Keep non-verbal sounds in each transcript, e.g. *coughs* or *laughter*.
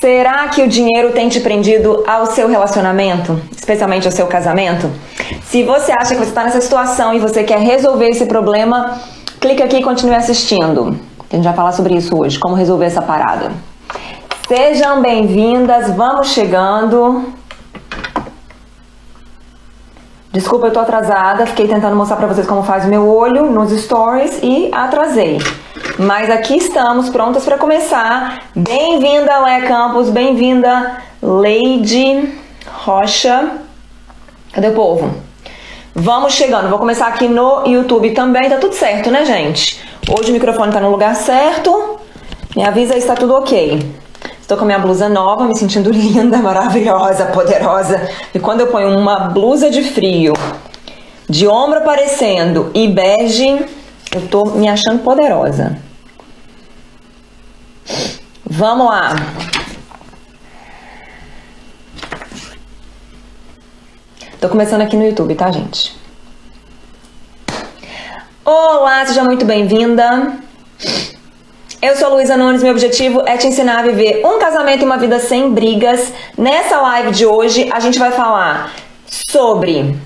Será que o dinheiro tem te prendido ao seu relacionamento, especialmente ao seu casamento? Se você acha que você está nessa situação e você quer resolver esse problema, clique aqui e continue assistindo. A gente vai falar sobre isso hoje, como resolver essa parada. Sejam bem-vindas, vamos chegando. Desculpa, eu tô atrasada, fiquei tentando mostrar para vocês como faz o meu olho nos stories e atrasei. Mas aqui estamos prontas para começar. Bem-vinda, Léa Campos, bem-vinda, Lady Rocha. Cadê o povo? Vamos chegando, vou começar aqui no YouTube também, tá tudo certo, né, gente? Hoje o microfone tá no lugar certo. Me avisa aí se tá tudo ok. Estou com a minha blusa nova, me sentindo *laughs* linda, maravilhosa, poderosa. E quando eu ponho uma blusa de frio, de ombro aparecendo e bege, eu tô me achando poderosa. Vamos lá. Tô começando aqui no YouTube, tá, gente? Olá, seja muito bem-vinda. Eu sou Luísa Nunes, meu objetivo é te ensinar a viver um casamento e uma vida sem brigas. Nessa live de hoje, a gente vai falar sobre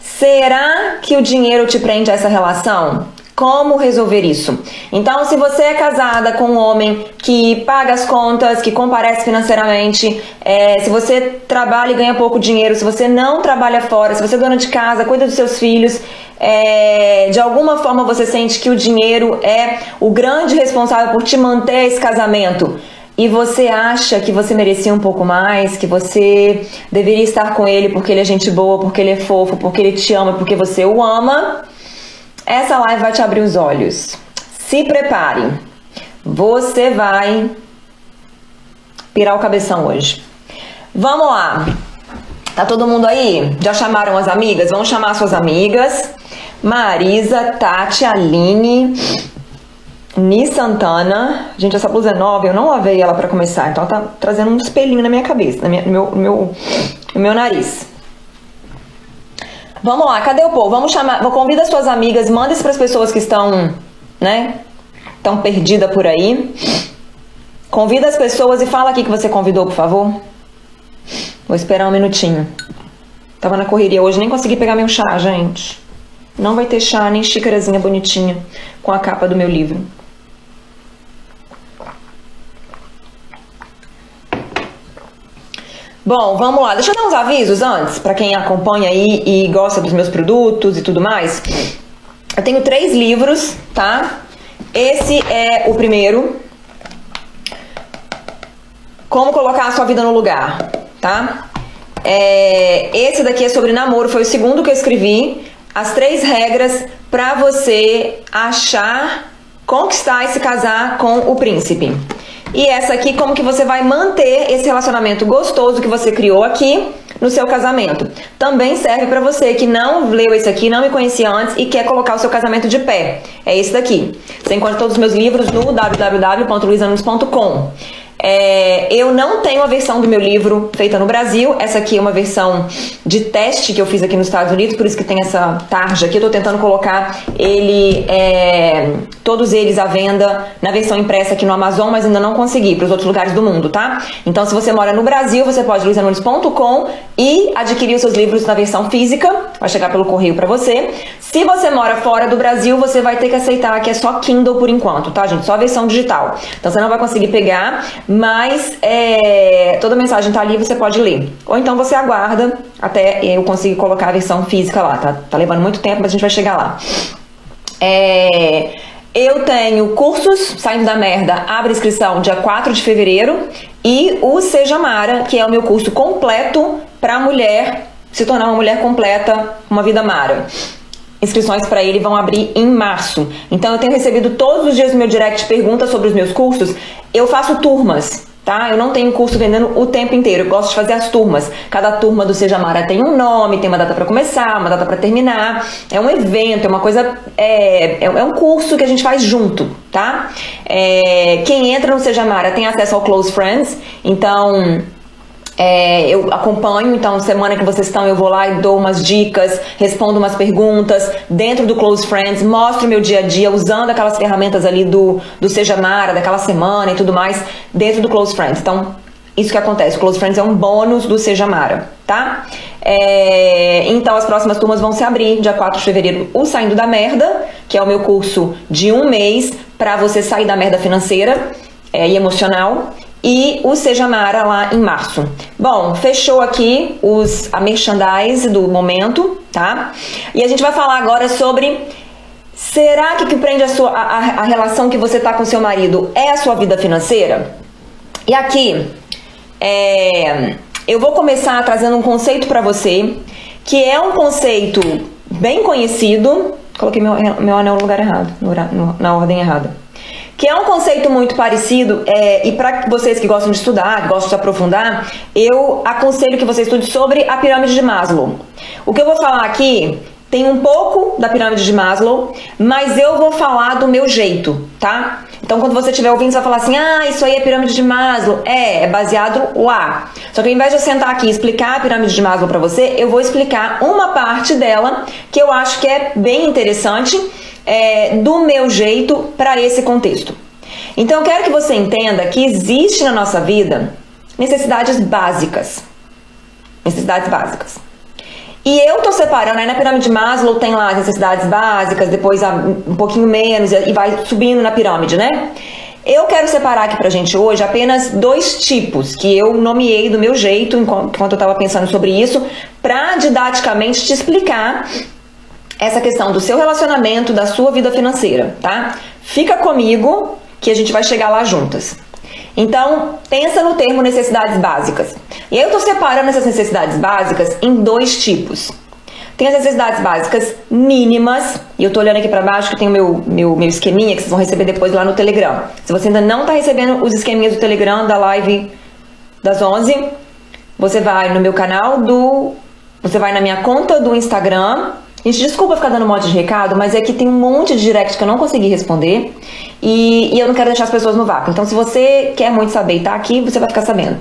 será que o dinheiro te prende a essa relação? Como resolver isso? Então, se você é casada com um homem que paga as contas, que comparece financeiramente, é, se você trabalha e ganha pouco dinheiro, se você não trabalha fora, se você é dona de casa, cuida dos seus filhos, é, de alguma forma você sente que o dinheiro é o grande responsável por te manter esse casamento e você acha que você merecia um pouco mais, que você deveria estar com ele porque ele é gente boa, porque ele é fofo, porque ele te ama, porque você o ama essa live vai te abrir os olhos. Se prepare. Você vai pirar o cabeção hoje. Vamos lá. Tá todo mundo aí? Já chamaram as amigas? Vamos chamar suas amigas. Marisa, Tati, Aline, Ni Santana. Gente, essa blusa é nova, eu não lavei ela para começar, então ela tá trazendo um espelhinho na minha cabeça, no meu, no meu, no meu nariz. Vamos lá, cadê o povo? Vamos chamar, convida as suas amigas, manda isso para as pessoas que estão, né, estão perdidas por aí. Convida as pessoas e fala aqui que você convidou, por favor. Vou esperar um minutinho. Tava na correria hoje, nem consegui pegar meu chá, gente. Não vai ter chá nem xícarazinha bonitinha com a capa do meu livro. Bom, vamos lá. Deixa eu dar uns avisos antes, para quem acompanha aí e gosta dos meus produtos e tudo mais. Eu tenho três livros, tá? Esse é o primeiro. Como colocar a sua vida no lugar, tá? É, esse daqui é sobre namoro, foi o segundo que eu escrevi. As três regras para você achar, conquistar e se casar com o príncipe. E essa aqui, como que você vai manter esse relacionamento gostoso que você criou aqui no seu casamento. Também serve para você que não leu esse aqui, não me conhecia antes e quer colocar o seu casamento de pé. É esse daqui. Você encontra todos os meus livros no www.luisanunes.com. É, eu não tenho a versão do meu livro feita no Brasil. Essa aqui é uma versão de teste que eu fiz aqui nos Estados Unidos, por isso que tem essa tarja aqui. Eu tô tentando colocar ele, é, todos eles à venda na versão impressa aqui no Amazon, mas ainda não consegui para os outros lugares do mundo, tá? Então, se você mora no Brasil, você pode luisanunes.com e adquirir os seus livros na versão física. Vai chegar pelo correio para você. Se você mora fora do Brasil, você vai ter que aceitar que é só Kindle por enquanto, tá, gente? Só a versão digital. Então, você não vai conseguir pegar mas é, toda mensagem tá ali, você pode ler. Ou então você aguarda até eu conseguir colocar a versão física lá, tá? Tá levando muito tempo, mas a gente vai chegar lá. É, eu tenho cursos Saindo da Merda, abre inscrição dia 4 de fevereiro. E o Seja Mara, que é o meu curso completo para mulher se tornar uma mulher completa, uma vida Mara inscrições para ele vão abrir em março. Então eu tenho recebido todos os dias no meu direct perguntas sobre os meus cursos. Eu faço turmas, tá? Eu não tenho curso vendendo o tempo inteiro. Eu gosto de fazer as turmas. Cada turma do Seja Mara tem um nome, tem uma data para começar, uma data para terminar. É um evento, é uma coisa. É, é, um curso que a gente faz junto, tá? É, quem entra no Seja Mara tem acesso ao Close Friends. Então é, eu acompanho, então, semana que vocês estão, eu vou lá e dou umas dicas, respondo umas perguntas dentro do Close Friends, mostro meu dia a dia usando aquelas ferramentas ali do, do Seja Mara, daquela semana e tudo mais, dentro do Close Friends. Então, isso que acontece. O Close Friends é um bônus do Seja Mara, tá? É, então as próximas turmas vão se abrir dia 4 de fevereiro. O Saindo da Merda, que é o meu curso de um mês para você sair da merda financeira é, e emocional. E o Seja Mara lá em março. Bom, fechou aqui os, a merchandise do momento, tá? E a gente vai falar agora sobre Será que que prende a, sua, a, a relação que você tá com seu marido é a sua vida financeira? E aqui, é, eu vou começar trazendo um conceito para você, que é um conceito bem conhecido. Coloquei meu, meu anel no lugar errado, no, na ordem errada. Que é um conceito muito parecido, é, e para vocês que gostam de estudar, gostam de aprofundar, eu aconselho que você estude sobre a pirâmide de Maslow. O que eu vou falar aqui tem um pouco da pirâmide de Maslow, mas eu vou falar do meu jeito, tá? Então, quando você estiver ouvindo, você vai falar assim: ah, isso aí é pirâmide de Maslow. É, é baseado lá. Só que ao invés de eu sentar aqui e explicar a pirâmide de Maslow para você, eu vou explicar uma parte dela que eu acho que é bem interessante é, do meu jeito para esse contexto. Então, eu quero que você entenda que existe na nossa vida necessidades básicas. Necessidades básicas. E eu tô separando, aí na pirâmide de Maslow tem lá as necessidades básicas, depois um pouquinho menos e vai subindo na pirâmide, né? Eu quero separar aqui pra gente hoje apenas dois tipos que eu nomeei do meu jeito enquanto eu tava pensando sobre isso, pra didaticamente te explicar essa questão do seu relacionamento, da sua vida financeira, tá? Fica comigo que a gente vai chegar lá juntas. Então, pensa no termo necessidades básicas. E aí eu estou separando essas necessidades básicas em dois tipos. Tem as necessidades básicas mínimas, e eu estou olhando aqui para baixo que tem o meu, meu, meu esqueminha que vocês vão receber depois lá no Telegram. Se você ainda não está recebendo os esqueminhas do Telegram da live das 11, você vai no meu canal do. Você vai na minha conta do Instagram Gente, desculpa ficar dando um monte de recado, mas é que tem um monte de direct que eu não consegui responder e, e eu não quero deixar as pessoas no vácuo. Então, se você quer muito saber e tá aqui, você vai ficar sabendo.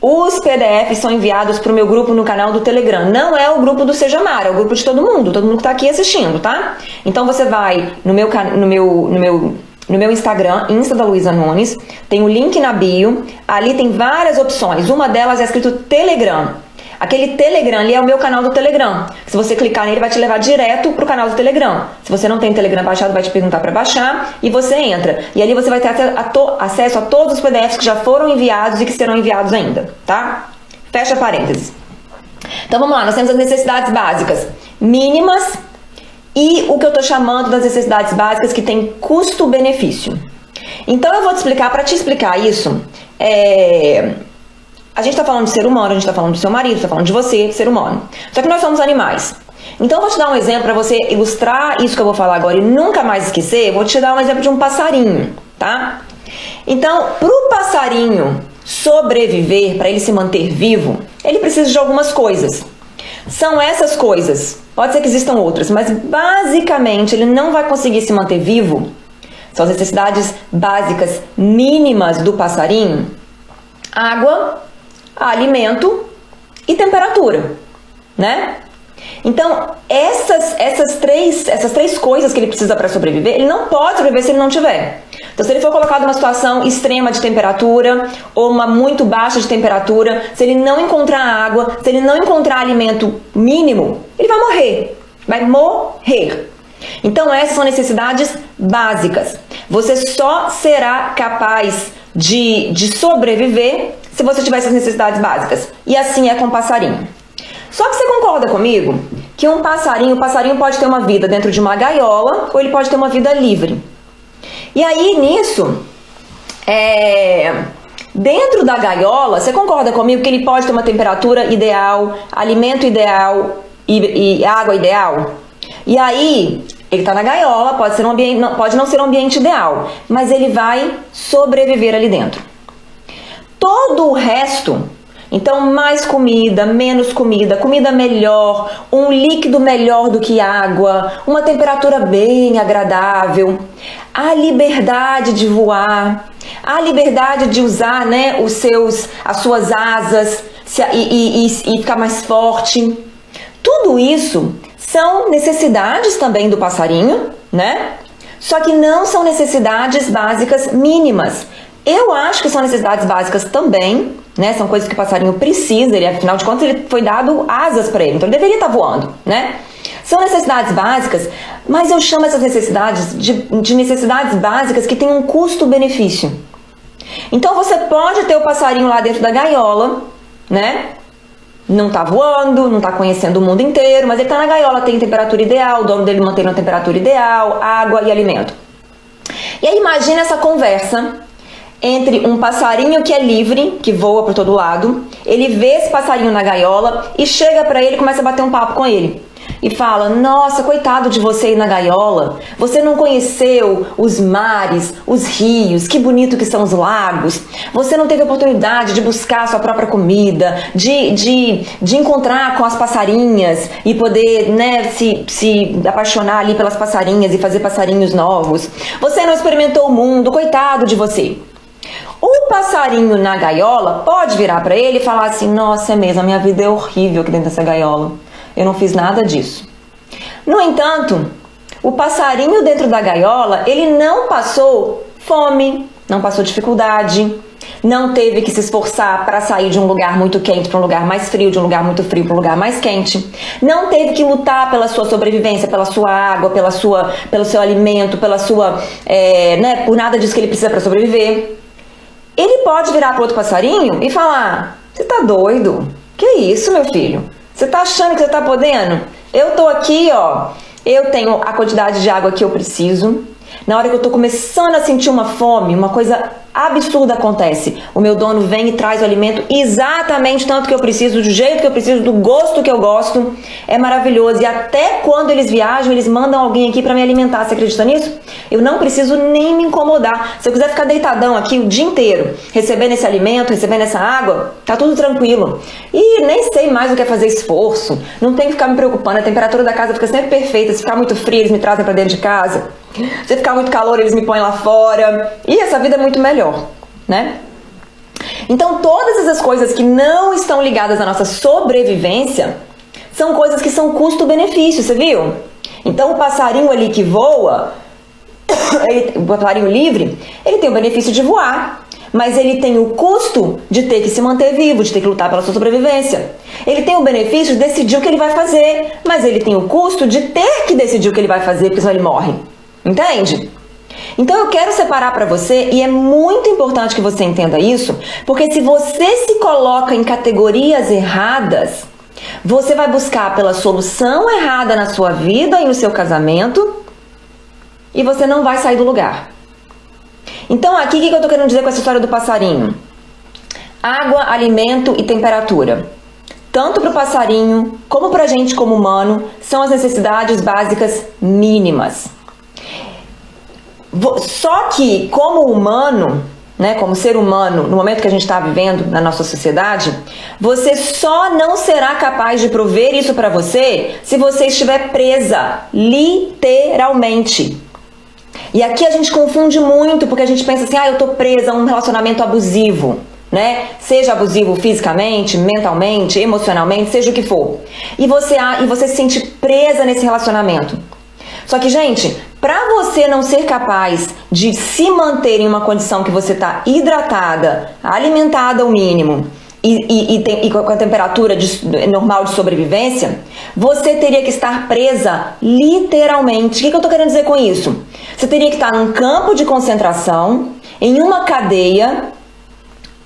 Os PDFs são enviados para o meu grupo no canal do Telegram. Não é o grupo do Seja Mar, é o grupo de todo mundo, todo mundo que está aqui assistindo, tá? Então você vai no meu, no meu, no meu, no meu Instagram, Insta da Luísa Nunes, tem o link na bio, ali tem várias opções. Uma delas é escrito Telegram. Aquele Telegram ali é o meu canal do Telegram. Se você clicar nele, vai te levar direto pro canal do Telegram. Se você não tem Telegram baixado, vai te perguntar para baixar e você entra. E ali você vai ter acesso a todos os PDFs que já foram enviados e que serão enviados ainda, tá? Fecha parênteses. Então vamos lá, nós temos as necessidades básicas mínimas e o que eu estou chamando das necessidades básicas que tem custo-benefício. Então eu vou te explicar, para te explicar isso, é, a gente está falando de ser humano, a gente está falando do seu marido, está falando de você, ser humano. Só que nós somos animais. Então, eu vou te dar um exemplo para você ilustrar isso que eu vou falar agora e nunca mais esquecer. Vou te dar um exemplo de um passarinho, tá? Então, para o passarinho sobreviver, para ele se manter vivo, ele precisa de algumas coisas. São essas coisas. Pode ser que existam outras, mas basicamente ele não vai conseguir se manter vivo. São as necessidades básicas mínimas do passarinho: água, alimento e temperatura, né? Então, essas, essas, três, essas três coisas que ele precisa para sobreviver, ele não pode sobreviver se ele não tiver. Então, se ele for colocado numa situação extrema de temperatura ou uma muito baixa de temperatura, se ele não encontrar água, se ele não encontrar alimento mínimo, ele vai morrer. Vai morrer. Então, essas são necessidades básicas. Você só será capaz de, de sobreviver se você tiver essas necessidades básicas. E assim é com o passarinho. Só que você concorda comigo que um passarinho, o passarinho pode ter uma vida dentro de uma gaiola ou ele pode ter uma vida livre. E aí nisso, é, dentro da gaiola, você concorda comigo que ele pode ter uma temperatura ideal, alimento ideal e, e água ideal? E aí, ele está na gaiola, pode, ser um ambiente, pode não ser um ambiente ideal, mas ele vai sobreviver ali dentro. Todo o resto, então mais comida, menos comida, comida melhor, um líquido melhor do que água, uma temperatura bem agradável, a liberdade de voar, a liberdade de usar né, os seus, as suas asas e, e, e, e ficar mais forte. Tudo isso são necessidades também do passarinho, né? Só que não são necessidades básicas mínimas. Eu acho que são necessidades básicas também, né? São coisas que o passarinho precisa, ele, afinal de contas, ele foi dado asas para ele, então ele deveria estar tá voando, né? São necessidades básicas, mas eu chamo essas necessidades de, de necessidades básicas que têm um custo-benefício. Então você pode ter o passarinho lá dentro da gaiola, né? Não tá voando, não tá conhecendo o mundo inteiro, mas ele tá na gaiola, tem temperatura ideal, o dono dele mantém uma temperatura ideal, água e alimento. E aí imagina essa conversa entre um passarinho que é livre, que voa por todo lado, ele vê esse passarinho na gaiola e chega para ele e começa a bater um papo com ele e fala: Nossa, coitado de você aí na gaiola, você não conheceu os mares, os rios, que bonito que são os lagos, você não teve oportunidade de buscar a sua própria comida, de, de, de encontrar com as passarinhas e poder né, se, se apaixonar ali pelas passarinhas e fazer passarinhos novos. Você não experimentou o mundo, coitado de você. O passarinho na gaiola pode virar para ele e falar assim: Nossa, é mesmo, a minha vida é horrível aqui dentro dessa gaiola. Eu não fiz nada disso. No entanto, o passarinho dentro da gaiola, ele não passou fome, não passou dificuldade, não teve que se esforçar para sair de um lugar muito quente para um lugar mais frio, de um lugar muito frio para um lugar mais quente, não teve que lutar pela sua sobrevivência, pela sua água, pela sua, pelo seu alimento, pela sua, é, né, por nada disso que ele precisa para sobreviver. Ele pode virar para outro passarinho e falar: "Você tá doido? Que isso, meu filho? Você tá achando que você tá podendo? Eu tô aqui, ó. Eu tenho a quantidade de água que eu preciso. Na hora que eu tô começando a sentir uma fome, uma coisa absurda acontece. O meu dono vem e traz o alimento exatamente tanto que eu preciso, do jeito que eu preciso, do gosto que eu gosto. É maravilhoso. E até quando eles viajam, eles mandam alguém aqui para me alimentar. Você acredita nisso? Eu não preciso nem me incomodar. Se eu quiser ficar deitadão aqui o dia inteiro, recebendo esse alimento, recebendo essa água, tá tudo tranquilo. E nem sei mais o que é fazer esforço. Não tem que ficar me preocupando. A temperatura da casa fica sempre perfeita. Se ficar muito frio, eles me trazem para dentro de casa. Se ficar muito calor, eles me põem lá fora. E essa vida é muito melhor, né? Então, todas essas coisas que não estão ligadas à nossa sobrevivência são coisas que são custo-benefício, você viu? Então, o passarinho ali que voa, *coughs* ele, o passarinho livre, ele tem o benefício de voar, mas ele tem o custo de ter que se manter vivo, de ter que lutar pela sua sobrevivência. Ele tem o benefício de decidir o que ele vai fazer, mas ele tem o custo de ter que decidir o que ele vai fazer, porque senão ele morre. Entende? Então eu quero separar para você e é muito importante que você entenda isso, porque se você se coloca em categorias erradas, você vai buscar pela solução errada na sua vida e no seu casamento e você não vai sair do lugar. Então aqui o que eu tô querendo dizer com essa história do passarinho? Água, alimento e temperatura. Tanto para o passarinho como para a gente como humano são as necessidades básicas mínimas. Só que, como humano, né, como ser humano, no momento que a gente está vivendo na nossa sociedade, você só não será capaz de prover isso para você se você estiver presa, literalmente. E aqui a gente confunde muito porque a gente pensa assim: ah, eu tô presa a um relacionamento abusivo. Né? Seja abusivo fisicamente, mentalmente, emocionalmente, seja o que for. E você, e você se sente presa nesse relacionamento. Só que, gente, para você não ser capaz de se manter em uma condição que você está hidratada, alimentada ao mínimo e, e, e, tem, e, com a temperatura de, normal de sobrevivência, você teria que estar presa literalmente. O que, que eu estou querendo dizer com isso? Você teria que estar num campo de concentração, em uma cadeia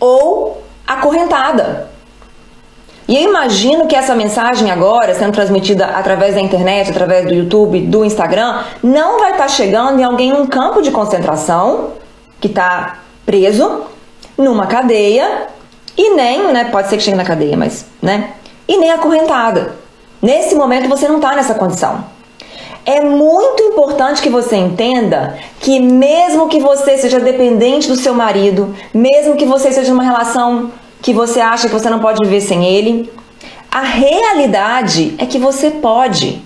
ou acorrentada. E eu imagino que essa mensagem agora, sendo transmitida através da internet, através do YouTube, do Instagram, não vai estar tá chegando em alguém num campo de concentração que está preso numa cadeia e nem, né, pode ser que chegue na cadeia, mas, né, e nem acorrentada. Nesse momento você não está nessa condição. É muito importante que você entenda que mesmo que você seja dependente do seu marido, mesmo que você seja numa relação que você acha que você não pode viver sem ele. A realidade é que você pode.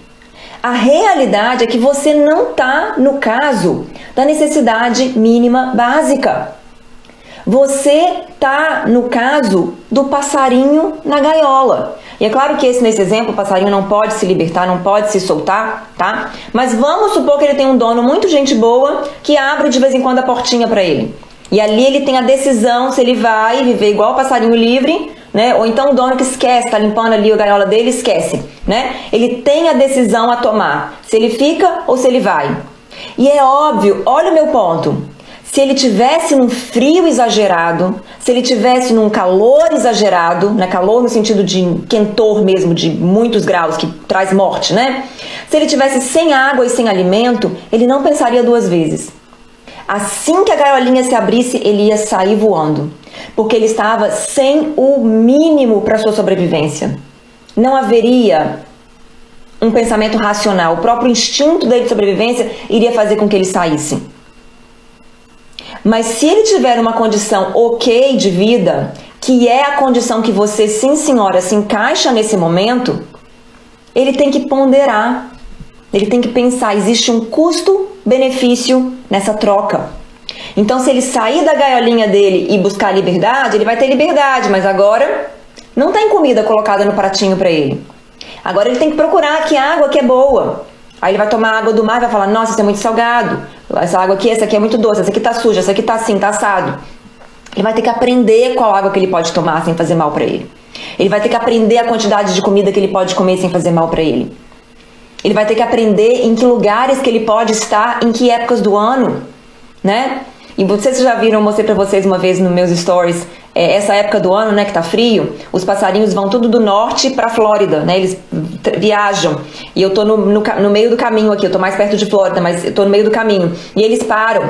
A realidade é que você não está no caso da necessidade mínima básica. Você está no caso do passarinho na gaiola. E é claro que esse nesse exemplo, o passarinho não pode se libertar, não pode se soltar, tá? Mas vamos supor que ele tem um dono muito gente boa que abre de vez em quando a portinha para ele. E ali ele tem a decisão se ele vai viver igual o passarinho livre, né? Ou então o dono que esquece, tá limpando ali a gaiola dele, esquece, né? Ele tem a decisão a tomar, se ele fica ou se ele vai. E é óbvio, olha o meu ponto. Se ele tivesse num frio exagerado, se ele tivesse num calor exagerado, né? Calor no sentido de quentor mesmo, de muitos graus, que traz morte, né? Se ele tivesse sem água e sem alimento, ele não pensaria duas vezes. Assim que a gaiolinha se abrisse, ele ia sair voando, porque ele estava sem o mínimo para sua sobrevivência. Não haveria um pensamento racional. O próprio instinto dele de sobrevivência iria fazer com que ele saísse. Mas se ele tiver uma condição ok de vida, que é a condição que você, sim senhora, se encaixa nesse momento, ele tem que ponderar. Ele tem que pensar, existe um custo-benefício nessa troca. Então, se ele sair da gaiolinha dele e buscar liberdade, ele vai ter liberdade, mas agora não tem comida colocada no pratinho para ele. Agora ele tem que procurar que água que é boa. Aí ele vai tomar água do mar e vai falar: Nossa, isso é muito salgado. Essa água aqui, essa aqui é muito doce, essa aqui tá suja, essa aqui tá assim, tá assado. Ele vai ter que aprender qual água que ele pode tomar sem fazer mal para ele. Ele vai ter que aprender a quantidade de comida que ele pode comer sem fazer mal para ele. Ele vai ter que aprender em que lugares que ele pode estar, em que épocas do ano, né? E vocês já viram, eu mostrei para vocês uma vez nos meus stories, é, essa época do ano, né, que tá frio, os passarinhos vão tudo do norte para Flórida, né? Eles viajam. E eu tô no, no, no, meio do caminho aqui, eu tô mais perto de Flórida, mas eu tô no meio do caminho. E eles param.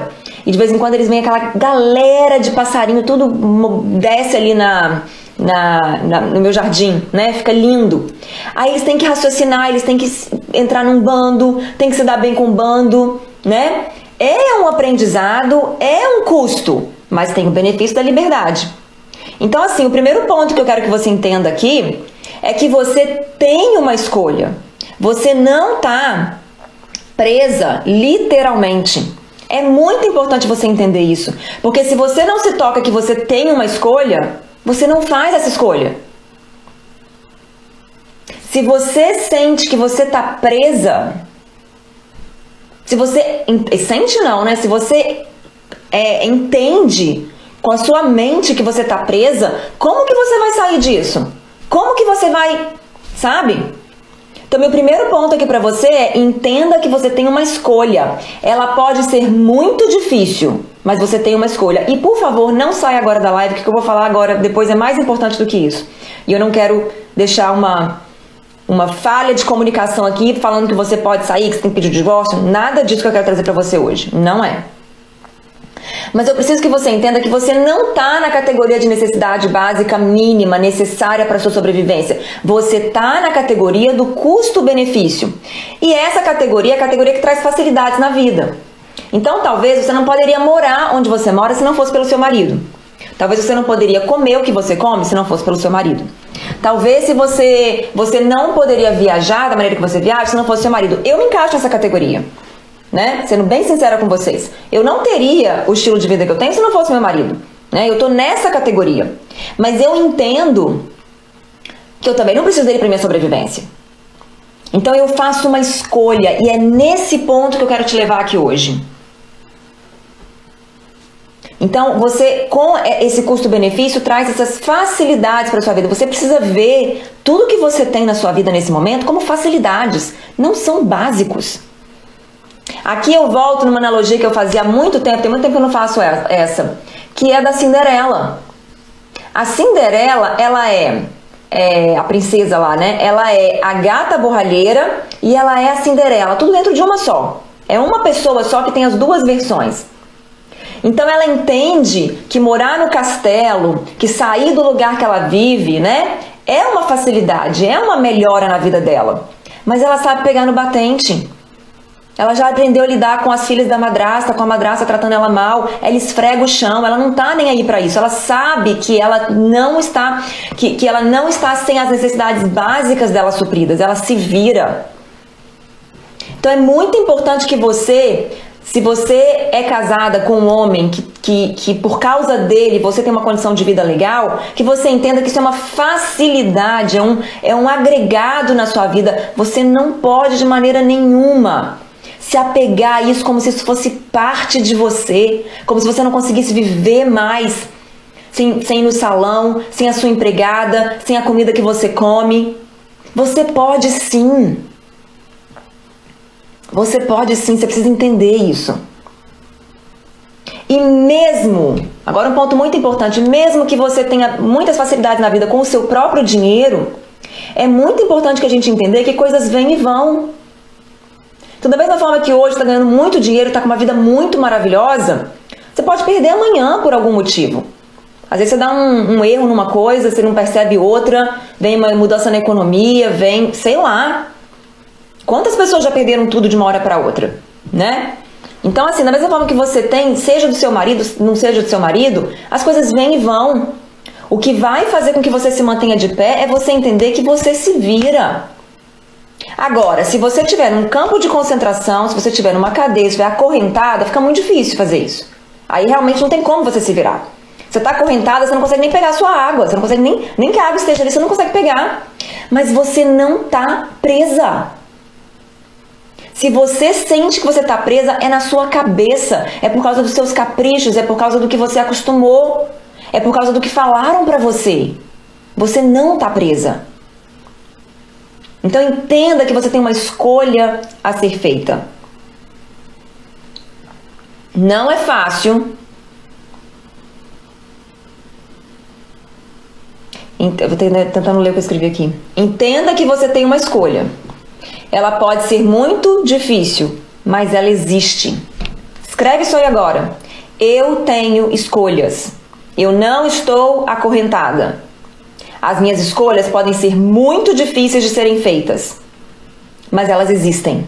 E de vez em quando eles vêm aquela galera de passarinho, tudo desce ali na, na, na, no meu jardim, né? Fica lindo. Aí eles têm que raciocinar, eles têm que entrar num bando, tem que se dar bem com o bando, né? É um aprendizado, é um custo, mas tem o benefício da liberdade. Então, assim, o primeiro ponto que eu quero que você entenda aqui é que você tem uma escolha. Você não tá presa literalmente. É muito importante você entender isso, porque se você não se toca que você tem uma escolha, você não faz essa escolha. Se você sente que você tá presa, se você sente não, né? Se você é, entende com a sua mente que você tá presa, como que você vai sair disso? Como que você vai, sabe? Então, meu primeiro ponto aqui para você é entenda que você tem uma escolha. Ela pode ser muito difícil, mas você tem uma escolha. E por favor, não saia agora da live, que o que eu vou falar agora depois é mais importante do que isso. E eu não quero deixar uma uma falha de comunicação aqui falando que você pode sair, que você tem que pedir divórcio. Nada disso que eu quero trazer para você hoje. Não é. Mas eu preciso que você entenda que você não está na categoria de necessidade básica mínima necessária para sua sobrevivência. Você está na categoria do custo-benefício. E essa categoria é a categoria que traz facilidades na vida. Então, talvez você não poderia morar onde você mora se não fosse pelo seu marido. Talvez você não poderia comer o que você come se não fosse pelo seu marido. Talvez se você você não poderia viajar da maneira que você viaja se não fosse seu marido. Eu me encaixo nessa categoria né? Sendo bem sincera com vocês, eu não teria o estilo de vida que eu tenho se não fosse meu marido, né? Eu tô nessa categoria. Mas eu entendo que eu também não preciso dele para minha sobrevivência. Então eu faço uma escolha e é nesse ponto que eu quero te levar aqui hoje. Então, você com esse custo-benefício traz essas facilidades para sua vida. Você precisa ver tudo que você tem na sua vida nesse momento como facilidades, não são básicos. Aqui eu volto numa analogia que eu fazia há muito tempo, tem muito tempo que eu não faço essa, que é da Cinderela. A Cinderela, ela é, é, a princesa lá, né? Ela é a gata borralheira e ela é a Cinderela, tudo dentro de uma só. É uma pessoa só que tem as duas versões. Então ela entende que morar no castelo, que sair do lugar que ela vive, né, é uma facilidade, é uma melhora na vida dela. Mas ela sabe pegar no batente. Ela já aprendeu a lidar com as filhas da madrasta, com a madrasta tratando ela mal. Ela esfrega o chão, ela não tá nem aí para isso. Ela sabe que ela não está que, que ela não está sem as necessidades básicas dela supridas. Ela se vira. Então é muito importante que você, se você é casada com um homem que, que, que por causa dele você tem uma condição de vida legal, que você entenda que isso é uma facilidade, é um, é um agregado na sua vida. Você não pode de maneira nenhuma se apegar a isso como se isso fosse parte de você, como se você não conseguisse viver mais sem, sem ir no salão, sem a sua empregada, sem a comida que você come. Você pode sim. Você pode sim, você precisa entender isso. E mesmo, agora um ponto muito importante, mesmo que você tenha muitas facilidades na vida com o seu próprio dinheiro, é muito importante que a gente entender que coisas vêm e vão. Então, da mesma forma que hoje está ganhando muito dinheiro, está com uma vida muito maravilhosa, você pode perder amanhã por algum motivo. Às vezes você dá um, um, erro numa coisa, você não percebe outra, vem uma mudança na economia, vem, sei lá. Quantas pessoas já perderam tudo de uma hora para outra, né? Então, assim, da mesma forma que você tem, seja do seu marido, não seja do seu marido, as coisas vêm e vão. O que vai fazer com que você se mantenha de pé é você entender que você se vira. Agora, se você tiver um campo de concentração, se você tiver numa cadeia, se estiver acorrentada, fica muito difícil fazer isso. Aí realmente não tem como você se virar. Você está acorrentada, você não consegue nem pegar a sua água, você não consegue nem, nem que a água esteja ali, você não consegue pegar. Mas você não está presa. Se você sente que você está presa, é na sua cabeça, é por causa dos seus caprichos, é por causa do que você acostumou, é por causa do que falaram para você. Você não está presa. Então entenda que você tem uma escolha a ser feita. Não é fácil. Eu vou tentando ler o que eu escrevi aqui. Entenda que você tem uma escolha. Ela pode ser muito difícil, mas ela existe. Escreve isso aí agora. Eu tenho escolhas. Eu não estou acorrentada. As minhas escolhas podem ser muito difíceis de serem feitas, mas elas existem.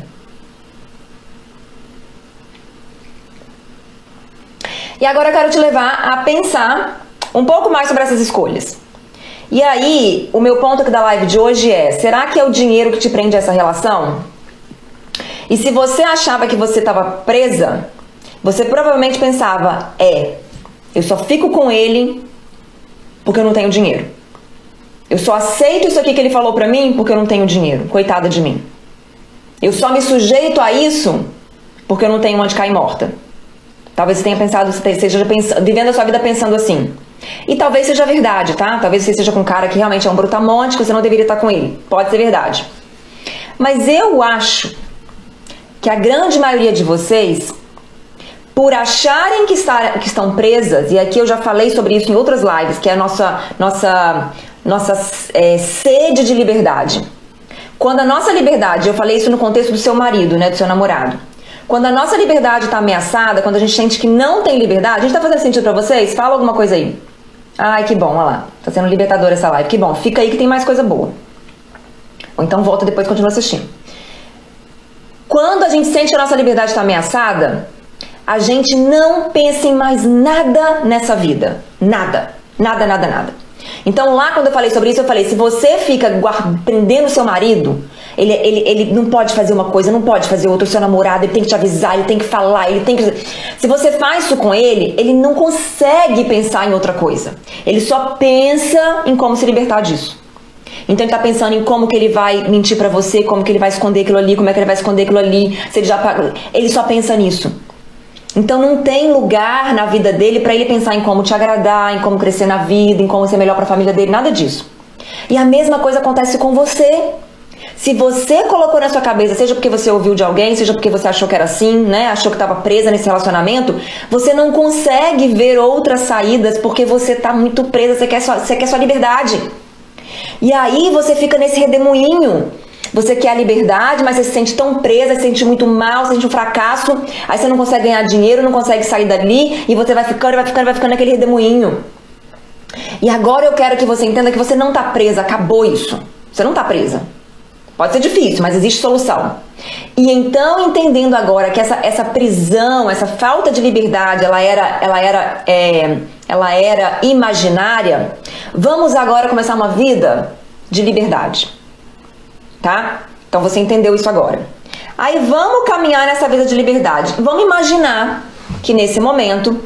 E agora eu quero te levar a pensar um pouco mais sobre essas escolhas. E aí, o meu ponto aqui da live de hoje é: será que é o dinheiro que te prende a essa relação? E se você achava que você estava presa, você provavelmente pensava: é, eu só fico com ele porque eu não tenho dinheiro. Eu só aceito isso aqui que ele falou pra mim porque eu não tenho dinheiro. Coitada de mim. Eu só me sujeito a isso porque eu não tenho onde cair morta. Talvez você tenha pensado, você esteja vivendo a sua vida pensando assim. E talvez seja verdade, tá? Talvez você esteja com um cara que realmente é um brutamonte, que você não deveria estar com ele. Pode ser verdade. Mas eu acho que a grande maioria de vocês, por acharem que, está, que estão presas, e aqui eu já falei sobre isso em outras lives, que é a nossa, nossa nossa é, sede de liberdade. Quando a nossa liberdade, eu falei isso no contexto do seu marido, né, do seu namorado. Quando a nossa liberdade está ameaçada, quando a gente sente que não tem liberdade, a gente está fazendo sentido para vocês? Fala alguma coisa aí. Ai, que bom, olha lá. Tá sendo libertadora essa live. Que bom, fica aí que tem mais coisa boa. Ou então volta depois e continua assistindo. Quando a gente sente que a nossa liberdade está ameaçada, a gente não pensa em mais nada nessa vida. Nada. Nada, nada, nada. Então lá quando eu falei sobre isso, eu falei, se você fica prendendo seu marido, ele, ele, ele não pode fazer uma coisa, não pode fazer outra, o seu namorado, ele tem que te avisar, ele tem que falar, ele tem que. Se você faz isso com ele, ele não consegue pensar em outra coisa. Ele só pensa em como se libertar disso. Então ele tá pensando em como que ele vai mentir para você, como que ele vai esconder aquilo ali, como é que ele vai esconder aquilo ali, se ele já Ele só pensa nisso. Então não tem lugar na vida dele para ele pensar em como te agradar, em como crescer na vida, em como ser melhor para a família dele, nada disso. E a mesma coisa acontece com você. Se você colocou na sua cabeça, seja porque você ouviu de alguém, seja porque você achou que era assim, né? Achou que estava presa nesse relacionamento, você não consegue ver outras saídas porque você está muito presa, você quer, sua, você quer sua liberdade. E aí você fica nesse redemoinho você quer a liberdade, mas você se sente tão presa, se sente muito mal, se sente um fracasso, aí você não consegue ganhar dinheiro, não consegue sair dali, e você vai ficando, vai ficando, vai ficando naquele redemoinho. E agora eu quero que você entenda que você não está presa, acabou isso. Você não está presa. Pode ser difícil, mas existe solução. E então, entendendo agora que essa, essa prisão, essa falta de liberdade, ela era, ela era, é, ela era imaginária, vamos agora começar uma vida de liberdade tá? Então você entendeu isso agora. Aí vamos caminhar nessa vida de liberdade. Vamos imaginar que nesse momento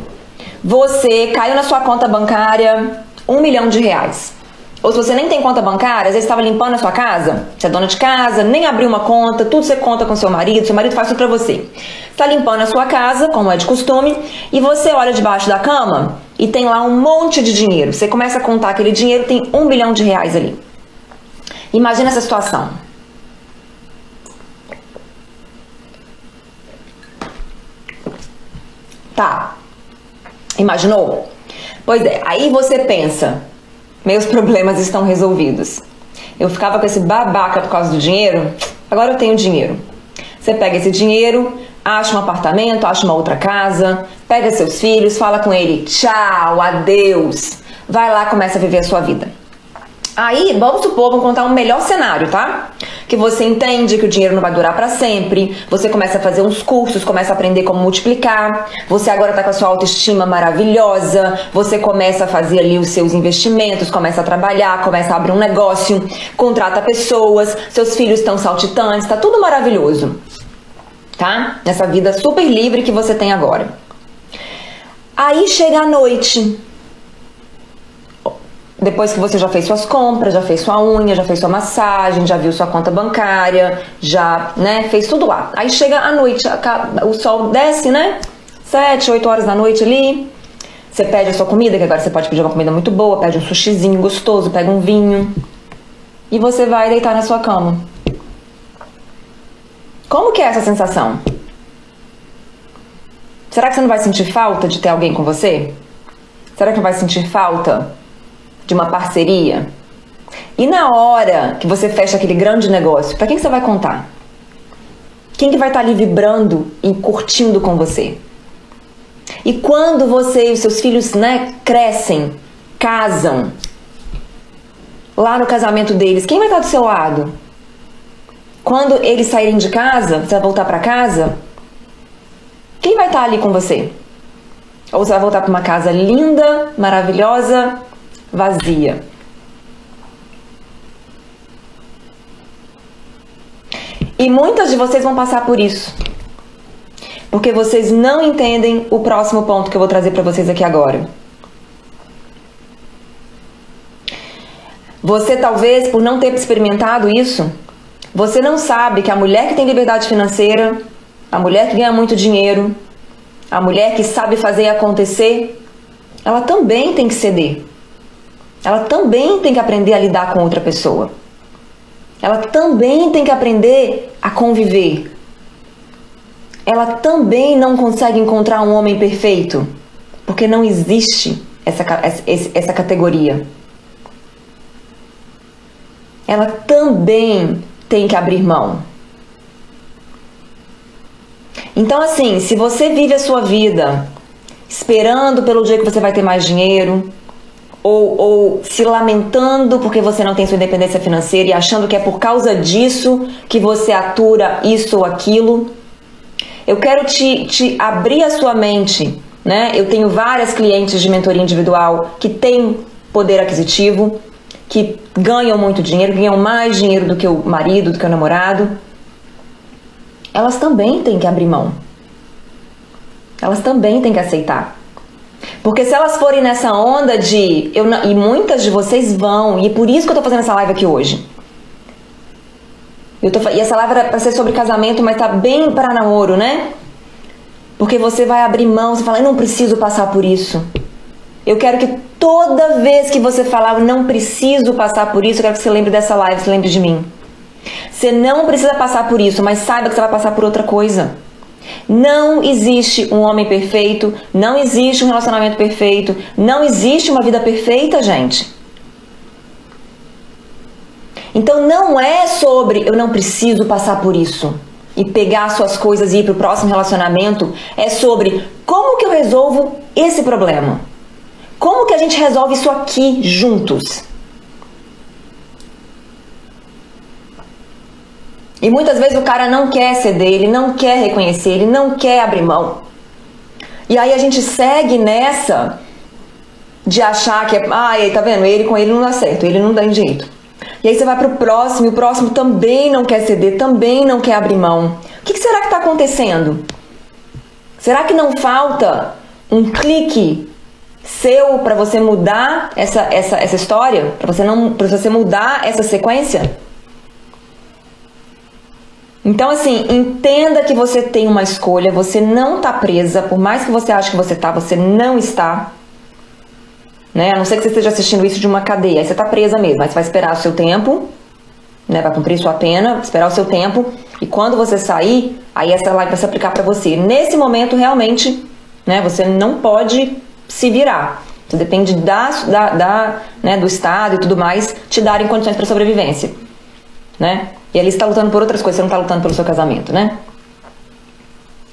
você caiu na sua conta bancária um milhão de reais. Ou se você nem tem conta bancária, às vezes estava limpando a sua casa, você é dona de casa, nem abriu uma conta, tudo você conta com seu marido, seu marido faz tudo pra você. Está limpando a sua casa, como é de costume, e você olha debaixo da cama e tem lá um monte de dinheiro. Você começa a contar aquele dinheiro, tem um bilhão de reais ali. Imagina essa situação. Tá. Imaginou? Pois é, aí você pensa, meus problemas estão resolvidos. Eu ficava com esse babaca por causa do dinheiro, agora eu tenho dinheiro. Você pega esse dinheiro, acha um apartamento, acha uma outra casa, pega seus filhos, fala com ele, tchau, adeus. Vai lá, começa a viver a sua vida. Aí, vamos supor, vou contar um melhor cenário, tá? Que você entende que o dinheiro não vai durar para sempre, você começa a fazer uns cursos, começa a aprender como multiplicar, você agora tá com a sua autoestima maravilhosa, você começa a fazer ali os seus investimentos, começa a trabalhar, começa a abrir um negócio, contrata pessoas, seus filhos estão saltitantes, tá tudo maravilhoso. Tá? Nessa vida super livre que você tem agora. Aí chega a noite, depois que você já fez suas compras, já fez sua unha, já fez sua massagem, já viu sua conta bancária, já, né, fez tudo lá. Aí chega a noite, o sol desce, né? Sete, oito horas da noite ali. Você pede a sua comida, que agora você pode pedir uma comida muito boa, pede um sushizinho gostoso, pega um vinho. E você vai deitar na sua cama. Como que é essa sensação? Será que você não vai sentir falta de ter alguém com você? Será que não vai sentir falta de uma parceria. E na hora que você fecha aquele grande negócio, para quem que você vai contar? Quem que vai estar tá ali vibrando e curtindo com você? E quando você e os seus filhos, né, crescem, casam, lá no casamento deles, quem vai estar tá do seu lado? Quando eles saírem de casa, você vai voltar para casa, quem vai estar tá ali com você? Ou você vai voltar para uma casa linda, maravilhosa, vazia. E muitas de vocês vão passar por isso. Porque vocês não entendem o próximo ponto que eu vou trazer para vocês aqui agora. Você talvez por não ter experimentado isso, você não sabe que a mulher que tem liberdade financeira, a mulher que ganha muito dinheiro, a mulher que sabe fazer acontecer, ela também tem que ceder. Ela também tem que aprender a lidar com outra pessoa. Ela também tem que aprender a conviver. Ela também não consegue encontrar um homem perfeito, porque não existe essa, essa categoria. Ela também tem que abrir mão. Então, assim, se você vive a sua vida esperando pelo dia que você vai ter mais dinheiro, ou, ou se lamentando porque você não tem sua independência financeira e achando que é por causa disso que você atura isso ou aquilo. Eu quero te, te abrir a sua mente, né? Eu tenho várias clientes de mentoria individual que têm poder aquisitivo, que ganham muito dinheiro, ganham mais dinheiro do que o marido, do que o namorado. Elas também têm que abrir mão. Elas também têm que aceitar. Porque se elas forem nessa onda de. Eu, e muitas de vocês vão, e é por isso que eu tô fazendo essa live aqui hoje. Eu tô, e essa live era pra ser sobre casamento, mas tá bem para namoro, né? Porque você vai abrir mão, você fala, eu não preciso passar por isso. Eu quero que toda vez que você falar, eu não preciso passar por isso, eu quero que você lembre dessa live, você lembre de mim. Você não precisa passar por isso, mas saiba que você vai passar por outra coisa. Não existe um homem perfeito, não existe um relacionamento perfeito, não existe uma vida perfeita, gente. Então não é sobre eu não preciso passar por isso e pegar suas coisas e ir para o próximo relacionamento, é sobre como que eu resolvo esse problema. Como que a gente resolve isso aqui juntos? E muitas vezes o cara não quer ceder, ele não quer reconhecer, ele não quer abrir mão. E aí a gente segue nessa de achar que é, ah, tá vendo? Ele com ele não dá certo, ele não dá em jeito. E aí você vai pro próximo, e o próximo também não quer ceder, também não quer abrir mão. O que, que será que está acontecendo? Será que não falta um clique seu para você mudar essa, essa, essa história, para você não, para você mudar essa sequência? Então, assim, entenda que você tem uma escolha, você não tá presa, por mais que você ache que você tá, você não está. Né? A não ser que você esteja assistindo isso de uma cadeia, aí você tá presa mesmo, mas você vai esperar o seu tempo, né? Vai cumprir sua pena, esperar o seu tempo, e quando você sair, aí essa live vai se aplicar para você. Nesse momento, realmente, né, você não pode se virar. Isso depende da, da, da né, do Estado e tudo mais te darem condições para sobrevivência. Né? E ali você está lutando por outras coisas, você não está lutando pelo seu casamento, né?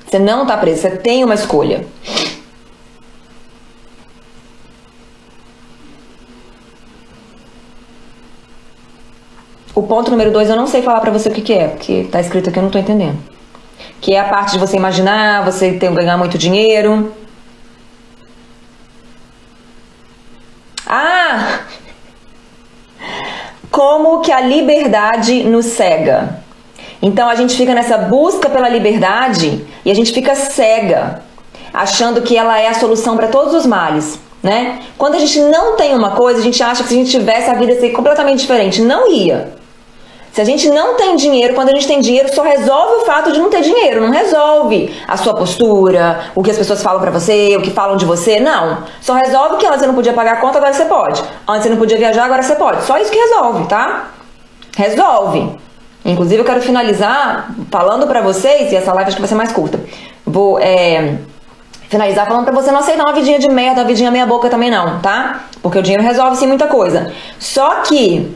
Você não está preso, você tem uma escolha. O ponto número dois, eu não sei falar pra você o que, que é, porque tá escrito aqui, eu não tô entendendo. Que é a parte de você imaginar, você ter, ganhar muito dinheiro. Ah! Como que a liberdade nos cega. Então a gente fica nessa busca pela liberdade e a gente fica cega, achando que ela é a solução para todos os males, né? Quando a gente não tem uma coisa, a gente acha que se a gente tivesse a vida seria completamente diferente. Não ia. Se a gente não tem dinheiro, quando a gente tem dinheiro, só resolve o fato de não ter dinheiro, não resolve a sua postura, o que as pessoas falam para você, o que falam de você, não. Só resolve que antes você não podia pagar a conta, agora você pode. Antes você não podia viajar, agora você pode. Só isso que resolve, tá? Resolve. Inclusive eu quero finalizar falando para vocês, e essa live acho que vai ser mais curta. Vou é, finalizar falando para você não aceitar uma vidinha de merda, uma vidinha meia boca também não, tá? Porque o dinheiro resolve sim muita coisa. Só que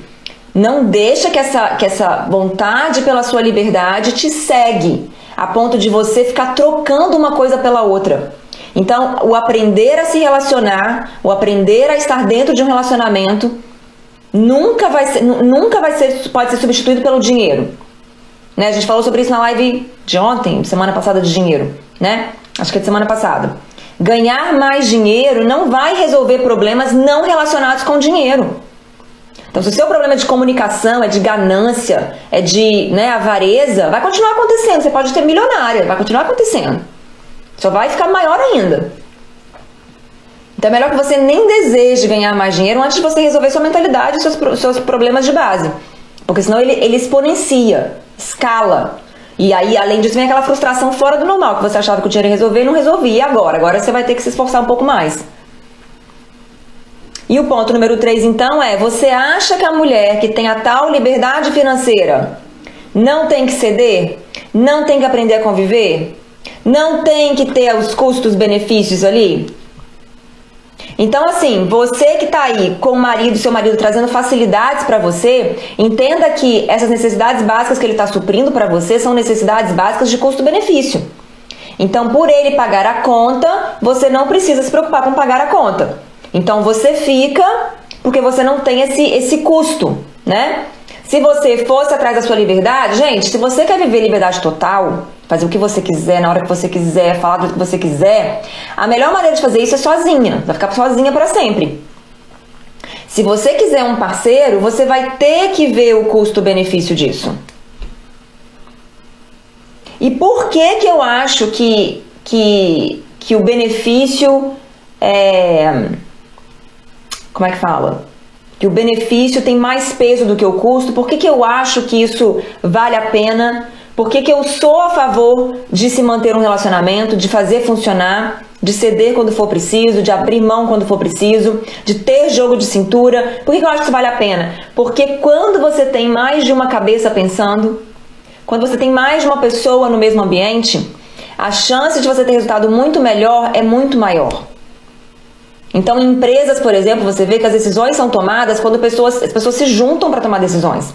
não deixa que essa, que essa vontade pela sua liberdade te segue a ponto de você ficar trocando uma coisa pela outra. Então, o aprender a se relacionar, o aprender a estar dentro de um relacionamento, nunca vai ser, nunca vai ser, pode ser substituído pelo dinheiro. Né? A gente falou sobre isso na live de ontem, semana passada de dinheiro, né? Acho que é de semana passada. Ganhar mais dinheiro não vai resolver problemas não relacionados com dinheiro. Então, se o seu problema é de comunicação, é de ganância, é de né, avareza, vai continuar acontecendo. Você pode ter milionária, vai continuar acontecendo. Só vai ficar maior ainda. Então é melhor que você nem deseje ganhar mais dinheiro antes de você resolver sua mentalidade e seus, seus problemas de base. Porque senão ele, ele exponencia, escala. E aí, além disso, vem aquela frustração fora do normal, que você achava que o dinheiro ia resolver e não resolvia. E agora? Agora você vai ter que se esforçar um pouco mais. E o ponto número 3, então, é: você acha que a mulher que tem a tal liberdade financeira não tem que ceder? Não tem que aprender a conviver? Não tem que ter os custos-benefícios ali? Então, assim, você que está aí com o marido, seu marido trazendo facilidades para você, entenda que essas necessidades básicas que ele está suprindo para você são necessidades básicas de custo-benefício. Então, por ele pagar a conta, você não precisa se preocupar com pagar a conta. Então você fica porque você não tem esse, esse custo, né? Se você fosse atrás da sua liberdade, gente, se você quer viver liberdade total, fazer o que você quiser, na hora que você quiser, falar do que você quiser, a melhor maneira de fazer isso é sozinha. Vai ficar sozinha para sempre. Se você quiser um parceiro, você vai ter que ver o custo-benefício disso. E por que que eu acho que, que, que o benefício é como é que fala? Que o benefício tem mais peso do que o custo. Por que, que eu acho que isso vale a pena? Por que, que eu sou a favor de se manter um relacionamento, de fazer funcionar, de ceder quando for preciso, de abrir mão quando for preciso, de ter jogo de cintura? Por que, que eu acho que isso vale a pena? Porque quando você tem mais de uma cabeça pensando, quando você tem mais de uma pessoa no mesmo ambiente, a chance de você ter resultado muito melhor é muito maior. Então, em empresas, por exemplo, você vê que as decisões são tomadas quando pessoas, as pessoas se juntam para tomar decisões.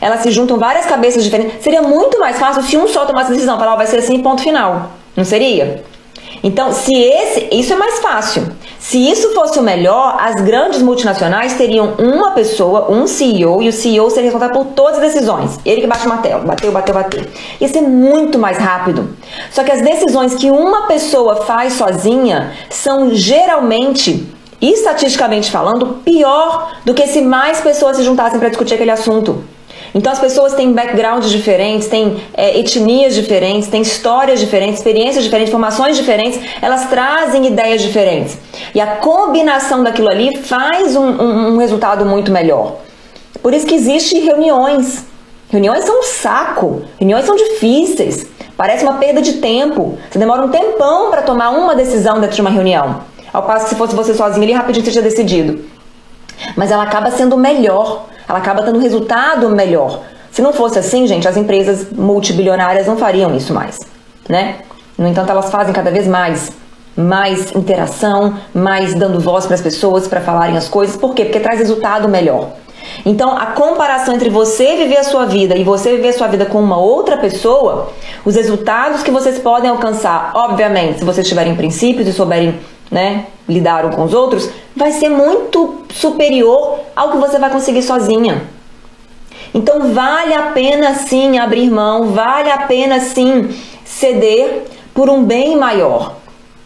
Elas se juntam várias cabeças diferentes. Seria muito mais fácil se um só tomasse a decisão, falar, oh, vai ser assim, ponto final. Não seria? Então, se esse, isso é mais fácil. Se isso fosse o melhor, as grandes multinacionais teriam uma pessoa, um CEO, e o CEO seria responsável por todas as decisões. Ele que bate o martelo, bateu, bateu, bateu. Ia ser muito mais rápido. Só que as decisões que uma pessoa faz sozinha são geralmente estatisticamente falando, pior do que se mais pessoas se juntassem para discutir aquele assunto. Então as pessoas têm backgrounds diferentes, têm é, etnias diferentes, têm histórias diferentes, experiências diferentes, formações diferentes, elas trazem ideias diferentes. E a combinação daquilo ali faz um, um, um resultado muito melhor. Por isso que existem reuniões. Reuniões são um saco, reuniões são difíceis, parece uma perda de tempo. Você demora um tempão para tomar uma decisão dentro de uma reunião. Ao passo que se fosse você sozinho ali, rapidinho você tinha decidido. Mas ela acaba sendo melhor, ela acaba tendo resultado melhor. Se não fosse assim, gente, as empresas multibilionárias não fariam isso mais, né? No entanto, elas fazem cada vez mais mais interação, mais dando voz para as pessoas para falarem as coisas. Por quê? Porque traz resultado melhor. Então, a comparação entre você viver a sua vida e você viver a sua vida com uma outra pessoa, os resultados que vocês podem alcançar, obviamente, se vocês tiverem princípios e souberem, né, lidar com os outros, vai ser muito superior ao que você vai conseguir sozinha. Então, vale a pena sim abrir mão, vale a pena sim ceder por um bem maior.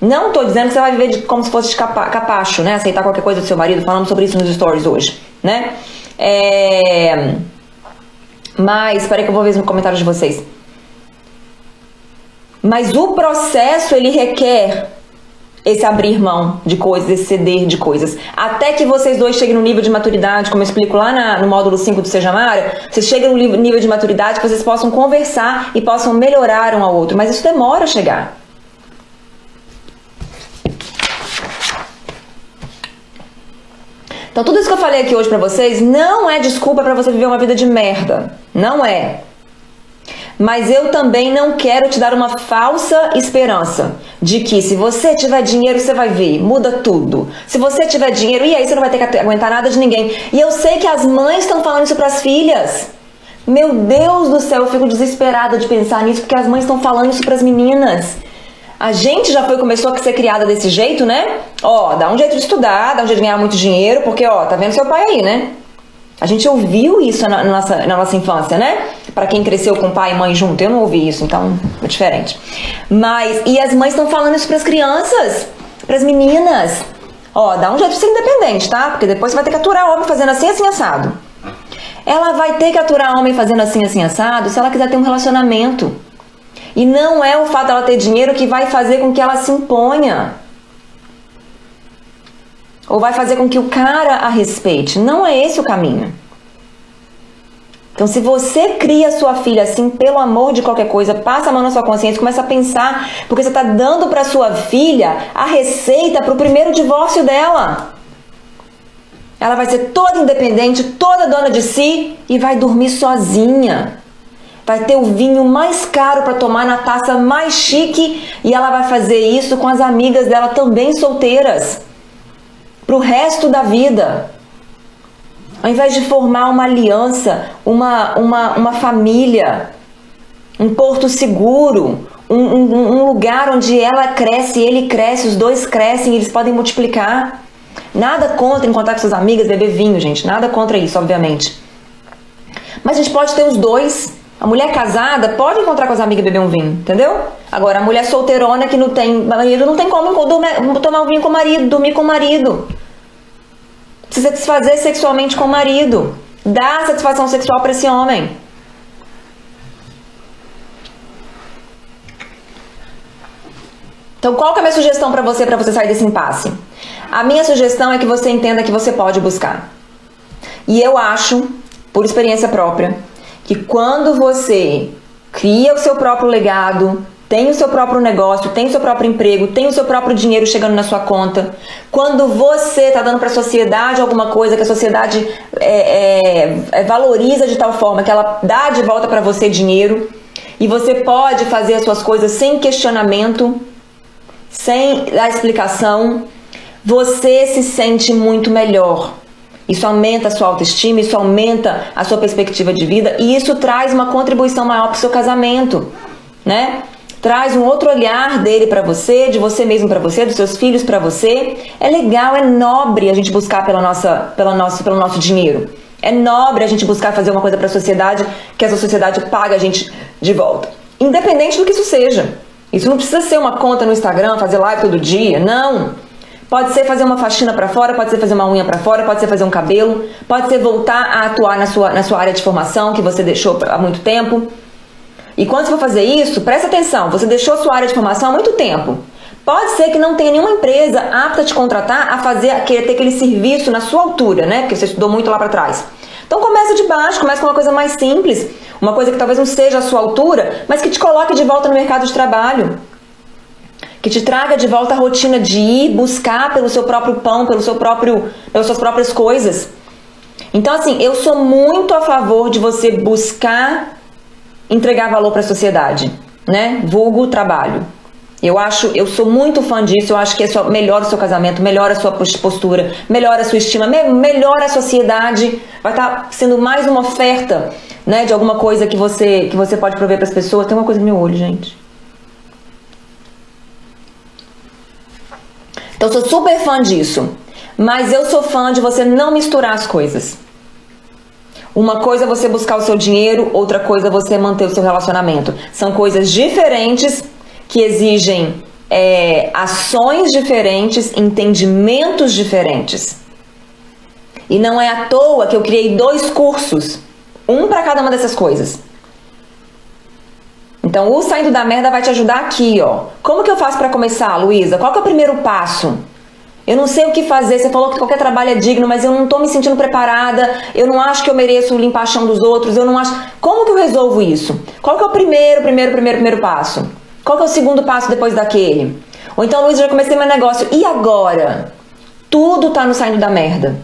Não estou dizendo que você vai viver de, como se fosse de capacho, né? Aceitar qualquer coisa do seu marido. Falamos sobre isso nos stories hoje, né? É... Mas, espera que eu vou ver no comentário de vocês. Mas o processo, ele requer esse abrir mão de coisas, esse ceder de coisas. Até que vocês dois cheguem no nível de maturidade, como eu explico lá na, no módulo 5 do Seja Mara, vocês cheguem no nível de maturidade que vocês possam conversar e possam melhorar um ao outro. Mas isso demora a chegar. Então tudo isso que eu falei aqui hoje pra vocês não é desculpa para você viver uma vida de merda. Não é. Mas eu também não quero te dar uma falsa esperança de que se você tiver dinheiro, você vai ver, muda tudo. Se você tiver dinheiro, e aí você não vai ter que aguentar nada de ninguém. E eu sei que as mães estão falando isso para as filhas. Meu Deus do céu, eu fico desesperada de pensar nisso porque as mães estão falando isso para as meninas. A gente já foi começou a ser criada desse jeito, né? Ó, dá um jeito de estudar, dá um jeito de ganhar muito dinheiro, porque ó, tá vendo seu pai aí, né? A gente ouviu isso na, nossa, na nossa infância, né? Para quem cresceu com pai e mãe junto, eu não ouvi isso, então é diferente. Mas e as mães estão falando isso para as crianças, para as meninas. Ó, dá um jeito de ser independente, tá? Porque depois você vai ter que aturar homem fazendo assim, assim assado. Ela vai ter que aturar homem fazendo assim, assim assado, se ela quiser ter um relacionamento. E não é o fato dela ter dinheiro que vai fazer com que ela se imponha. Ou vai fazer com que o cara a respeite. Não é esse o caminho. Então, se você cria sua filha assim, pelo amor de qualquer coisa, passa a mão na sua consciência, começa a pensar, porque você está dando para sua filha a receita para o primeiro divórcio dela. Ela vai ser toda independente, toda dona de si e vai dormir sozinha vai ter o vinho mais caro para tomar na taça mais chique e ela vai fazer isso com as amigas dela também solteiras para o resto da vida. Ao invés de formar uma aliança, uma, uma, uma família, um porto seguro, um, um, um lugar onde ela cresce, ele cresce, os dois crescem, eles podem multiplicar. Nada contra encontrar com suas amigas, beber vinho, gente. Nada contra isso, obviamente. Mas a gente pode ter os dois a mulher casada pode encontrar com as amigas e beber um vinho, entendeu? Agora, a mulher solteirona que não tem marido não tem como tomar um vinho com o marido, dormir com o marido. Se satisfazer sexualmente com o marido. Dá satisfação sexual para esse homem. Então, qual que é a minha sugestão para você, para você sair desse impasse? A minha sugestão é que você entenda que você pode buscar. E eu acho, por experiência própria, que quando você cria o seu próprio legado, tem o seu próprio negócio, tem o seu próprio emprego, tem o seu próprio dinheiro chegando na sua conta. Quando você está dando para a sociedade alguma coisa que a sociedade é, é, é, valoriza de tal forma que ela dá de volta para você dinheiro e você pode fazer as suas coisas sem questionamento, sem dar explicação, você se sente muito melhor. Isso aumenta a sua autoestima, isso aumenta a sua perspectiva de vida e isso traz uma contribuição maior para o seu casamento, né? Traz um outro olhar dele para você, de você mesmo para você, dos seus filhos para você. É legal, é nobre a gente buscar pela nossa, pela nossa, pelo nosso dinheiro. É nobre a gente buscar fazer uma coisa para a sociedade que essa sociedade paga a gente de volta. Independente do que isso seja. Isso não precisa ser uma conta no Instagram, fazer live todo dia, não. Pode ser fazer uma faxina para fora, pode ser fazer uma unha para fora, pode ser fazer um cabelo, pode ser voltar a atuar na sua, na sua área de formação que você deixou há muito tempo. E quando você for fazer isso, presta atenção, você deixou sua área de formação há muito tempo. Pode ser que não tenha nenhuma empresa apta a te contratar a fazer, querer ter aquele serviço na sua altura, né? Porque você estudou muito lá para trás. Então começa de baixo, começa com uma coisa mais simples, uma coisa que talvez não seja a sua altura, mas que te coloque de volta no mercado de trabalho que te traga de volta a rotina de ir buscar pelo seu próprio pão, pelo seu próprio, pelas suas próprias coisas. Então, assim, eu sou muito a favor de você buscar entregar valor para a sociedade, né? Vulgo trabalho. Eu acho, eu sou muito fã disso. Eu acho que isso melhora o seu casamento, melhora a sua postura, melhora a sua estima, melhora a sociedade. Vai estar tá sendo mais uma oferta, né, de alguma coisa que você que você pode prover para as pessoas. Tem uma coisa no meu olho, gente. Então, eu sou super fã disso. Mas eu sou fã de você não misturar as coisas. Uma coisa é você buscar o seu dinheiro, outra coisa é você manter o seu relacionamento. São coisas diferentes que exigem é, ações diferentes, entendimentos diferentes. E não é à toa que eu criei dois cursos, um para cada uma dessas coisas. Então, o saindo da merda vai te ajudar aqui, ó. Como que eu faço para começar, Luísa? Qual que é o primeiro passo? Eu não sei o que fazer. Você falou que qualquer trabalho é digno, mas eu não tô me sentindo preparada. Eu não acho que eu mereço limpar a chão dos outros. Eu não acho. Como que eu resolvo isso? Qual que é o primeiro, primeiro, primeiro, primeiro passo? Qual que é o segundo passo depois daquele? Ou então, Luísa, já comecei meu negócio. E agora? Tudo tá no saindo da merda.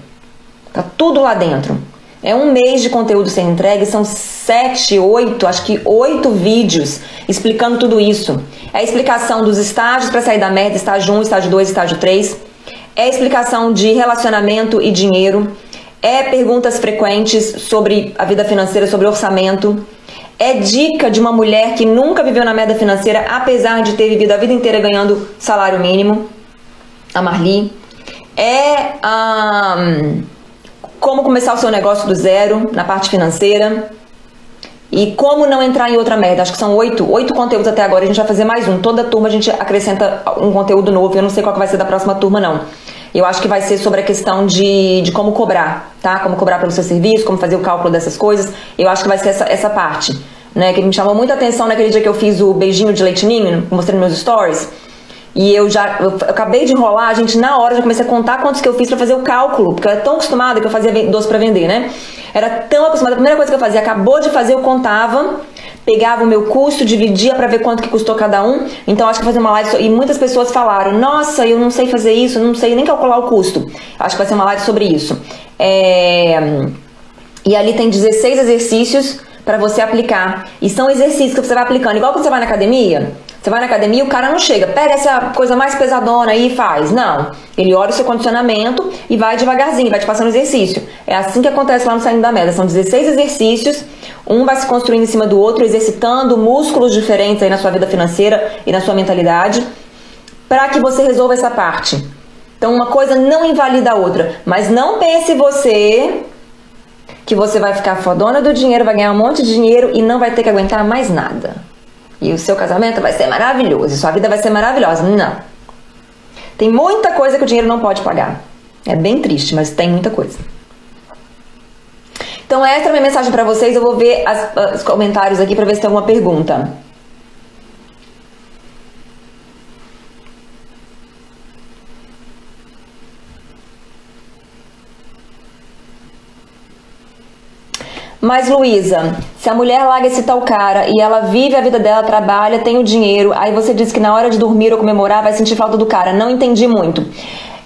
Tá tudo lá dentro. É um mês de conteúdo sendo entregue, são sete, oito, acho que oito vídeos explicando tudo isso. É a explicação dos estágios para sair da merda, estágio 1, estágio 2, estágio 3. É explicação de relacionamento e dinheiro. É perguntas frequentes sobre a vida financeira, sobre orçamento. É dica de uma mulher que nunca viveu na merda financeira, apesar de ter vivido a vida inteira ganhando salário mínimo. A Marli. É. Um, como começar o seu negócio do zero na parte financeira e como não entrar em outra merda. Acho que são oito, oito conteúdos até agora. A gente vai fazer mais um. Toda turma a gente acrescenta um conteúdo novo. Eu não sei qual vai ser da próxima turma, não. Eu acho que vai ser sobre a questão de, de como cobrar, tá? Como cobrar pelo seu serviço, como fazer o cálculo dessas coisas. Eu acho que vai ser essa, essa parte, né? Que me chamou muita atenção naquele dia que eu fiz o beijinho de leitinho, mostrei nos meus stories e eu já eu acabei de enrolar, a gente na hora já comecei a contar quantos que eu fiz para fazer o cálculo, porque eu era tão acostumada que eu fazia doce para vender, né? Era tão acostumada, a primeira coisa que eu fazia, acabou de fazer, eu contava, pegava o meu custo, dividia para ver quanto que custou cada um. Então acho que fazer uma live e muitas pessoas falaram: "Nossa, eu não sei fazer isso, não sei nem calcular o custo". Acho que vai ser uma live sobre isso. É... E ali tem 16 exercícios para você aplicar. E são exercícios que você vai aplicando, igual quando você vai na academia. Você vai na academia, o cara não chega, pega essa coisa mais pesadona aí e faz. Não. Ele olha o seu condicionamento e vai devagarzinho, vai te passando exercício. É assim que acontece lá no Saindo da Meta. São 16 exercícios, um vai se construindo em cima do outro, exercitando músculos diferentes aí na sua vida financeira e na sua mentalidade, para que você resolva essa parte. Então, uma coisa não invalida a outra. Mas não pense você que você vai ficar fodona do dinheiro, vai ganhar um monte de dinheiro e não vai ter que aguentar mais nada e o seu casamento vai ser maravilhoso e sua vida vai ser maravilhosa. Não. Tem muita coisa que o dinheiro não pode pagar. É bem triste, mas tem muita coisa. Então essa é a minha mensagem para vocês. Eu vou ver as, os comentários aqui para ver se tem alguma pergunta. Mas, Luísa, se a mulher larga esse tal cara e ela vive a vida dela, trabalha, tem o dinheiro, aí você diz que na hora de dormir ou comemorar vai sentir falta do cara. Não entendi muito.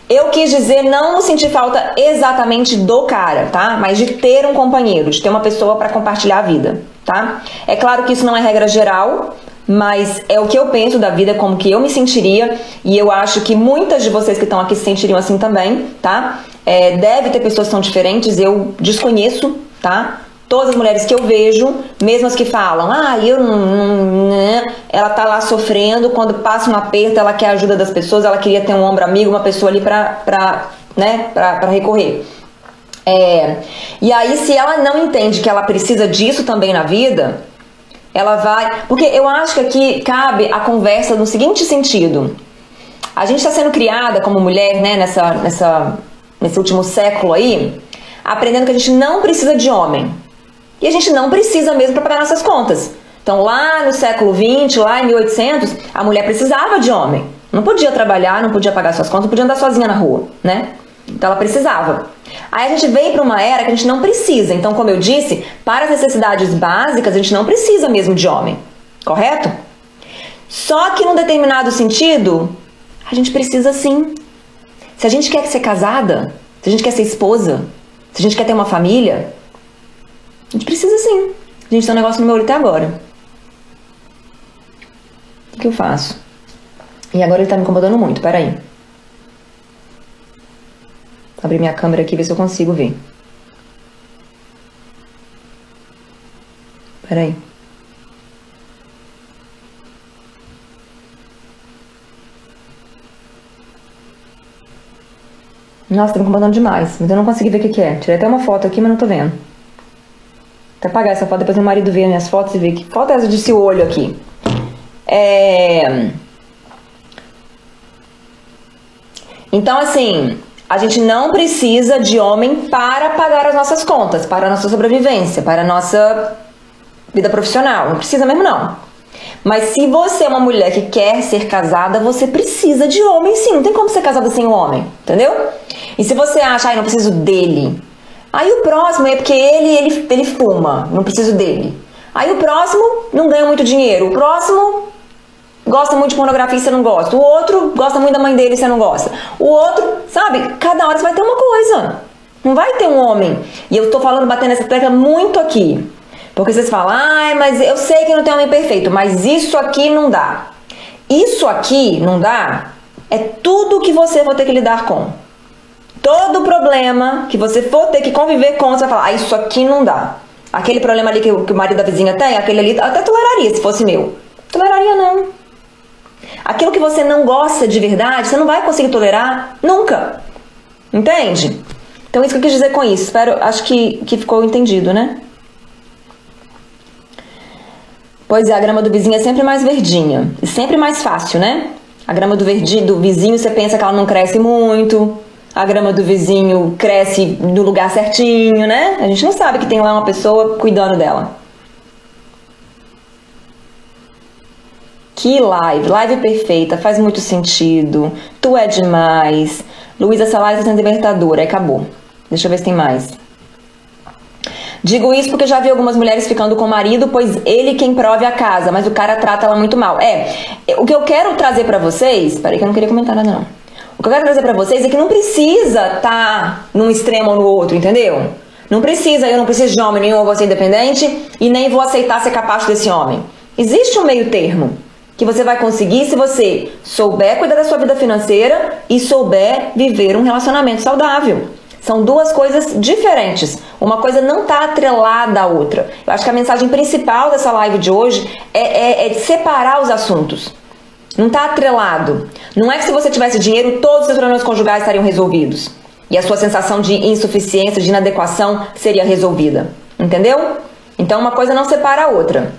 Eu quis dizer não sentir falta exatamente do cara, tá? Mas de ter um companheiro, de ter uma pessoa para compartilhar a vida, tá? É claro que isso não é regra geral, mas é o que eu penso da vida, como que eu me sentiria, e eu acho que muitas de vocês que estão aqui se sentiriam assim também, tá? É, deve ter pessoas que são diferentes, eu desconheço, tá? Todas as mulheres que eu vejo, mesmo as que falam, ah, eu não. Né? Ela tá lá sofrendo, quando passa um aperto, ela quer a ajuda das pessoas, ela queria ter um ombro amigo, uma pessoa ali pra, pra, né, pra, pra recorrer. É, e aí, se ela não entende que ela precisa disso também na vida, ela vai. Porque eu acho que aqui cabe a conversa no seguinte sentido. A gente está sendo criada como mulher, né, nessa, nessa, nesse último século aí, aprendendo que a gente não precisa de homem. E a gente não precisa mesmo para pagar nossas contas. Então, lá no século XX, lá em 1800, a mulher precisava de homem. Não podia trabalhar, não podia pagar suas contas, não podia andar sozinha na rua, né? Então ela precisava. Aí a gente vem para uma era que a gente não precisa. Então, como eu disse, para as necessidades básicas, a gente não precisa mesmo de homem. Correto? Só que num determinado sentido, a gente precisa sim. Se a gente quer ser casada, se a gente quer ser esposa, se a gente quer ter uma família, a gente precisa sim. A gente tem um negócio no meu olho até agora. O que eu faço? E agora ele tá me incomodando muito, peraí. Vou abrir minha câmera aqui e ver se eu consigo ver. Peraí. Nossa, tá me incomodando demais, mas eu não consegui ver o que, que é. Tirei até uma foto aqui, mas não tô vendo. Até apagar essa foto, depois meu marido vê minhas fotos e vê que foto é essa desse olho aqui. É... Então, assim, a gente não precisa de homem para pagar as nossas contas, para a nossa sobrevivência, para a nossa vida profissional. Não precisa mesmo, não. Mas se você é uma mulher que quer ser casada, você precisa de homem sim. Não tem como ser casada sem um homem, entendeu? E se você acha, ai, não preciso dele. Aí o próximo é porque ele, ele, ele fuma, não preciso dele. Aí o próximo não ganha muito dinheiro. O próximo gosta muito de pornografia e você não gosta. O outro gosta muito da mãe dele e você não gosta. O outro, sabe? Cada hora você vai ter uma coisa. Não vai ter um homem. E eu tô falando, batendo essa tecla muito aqui. Porque vocês falam, ai, mas eu sei que não tem homem perfeito, mas isso aqui não dá. Isso aqui não dá é tudo que você vai ter que lidar com. Todo problema que você for ter que conviver com, você vai falar, ah, isso aqui não dá. Aquele problema ali que, que o marido da vizinha tem, aquele ali, até toleraria se fosse meu. Toleraria não. Aquilo que você não gosta de verdade, você não vai conseguir tolerar nunca. Entende? Então, isso que eu quis dizer com isso. Espero, acho que, que ficou entendido, né? Pois é, a grama do vizinho é sempre mais verdinha. E sempre mais fácil, né? A grama do, verdi, do vizinho, você pensa que ela não cresce muito. A grama do vizinho cresce no lugar certinho, né? A gente não sabe que tem lá uma pessoa cuidando dela. Que live, live perfeita, faz muito sentido. Tu é demais. Luísa Salazar sendo libertadora, acabou. Deixa eu ver se tem mais. Digo isso porque já vi algumas mulheres ficando com o marido, pois ele quem prove a casa, mas o cara trata ela muito mal. É, o que eu quero trazer para vocês, peraí que eu não queria comentar nada não. O que eu quero trazer para vocês é que não precisa estar tá num extremo ou no outro, entendeu? Não precisa, eu não preciso de homem nenhum, eu vou ser independente e nem vou aceitar ser capaz desse homem. Existe um meio termo que você vai conseguir se você souber cuidar da sua vida financeira e souber viver um relacionamento saudável. São duas coisas diferentes. Uma coisa não está atrelada à outra. Eu acho que a mensagem principal dessa live de hoje é, é, é separar os assuntos. Não está atrelado. Não é que se você tivesse dinheiro, todos os seus problemas conjugais estariam resolvidos. E a sua sensação de insuficiência, de inadequação seria resolvida. Entendeu? Então uma coisa não separa a outra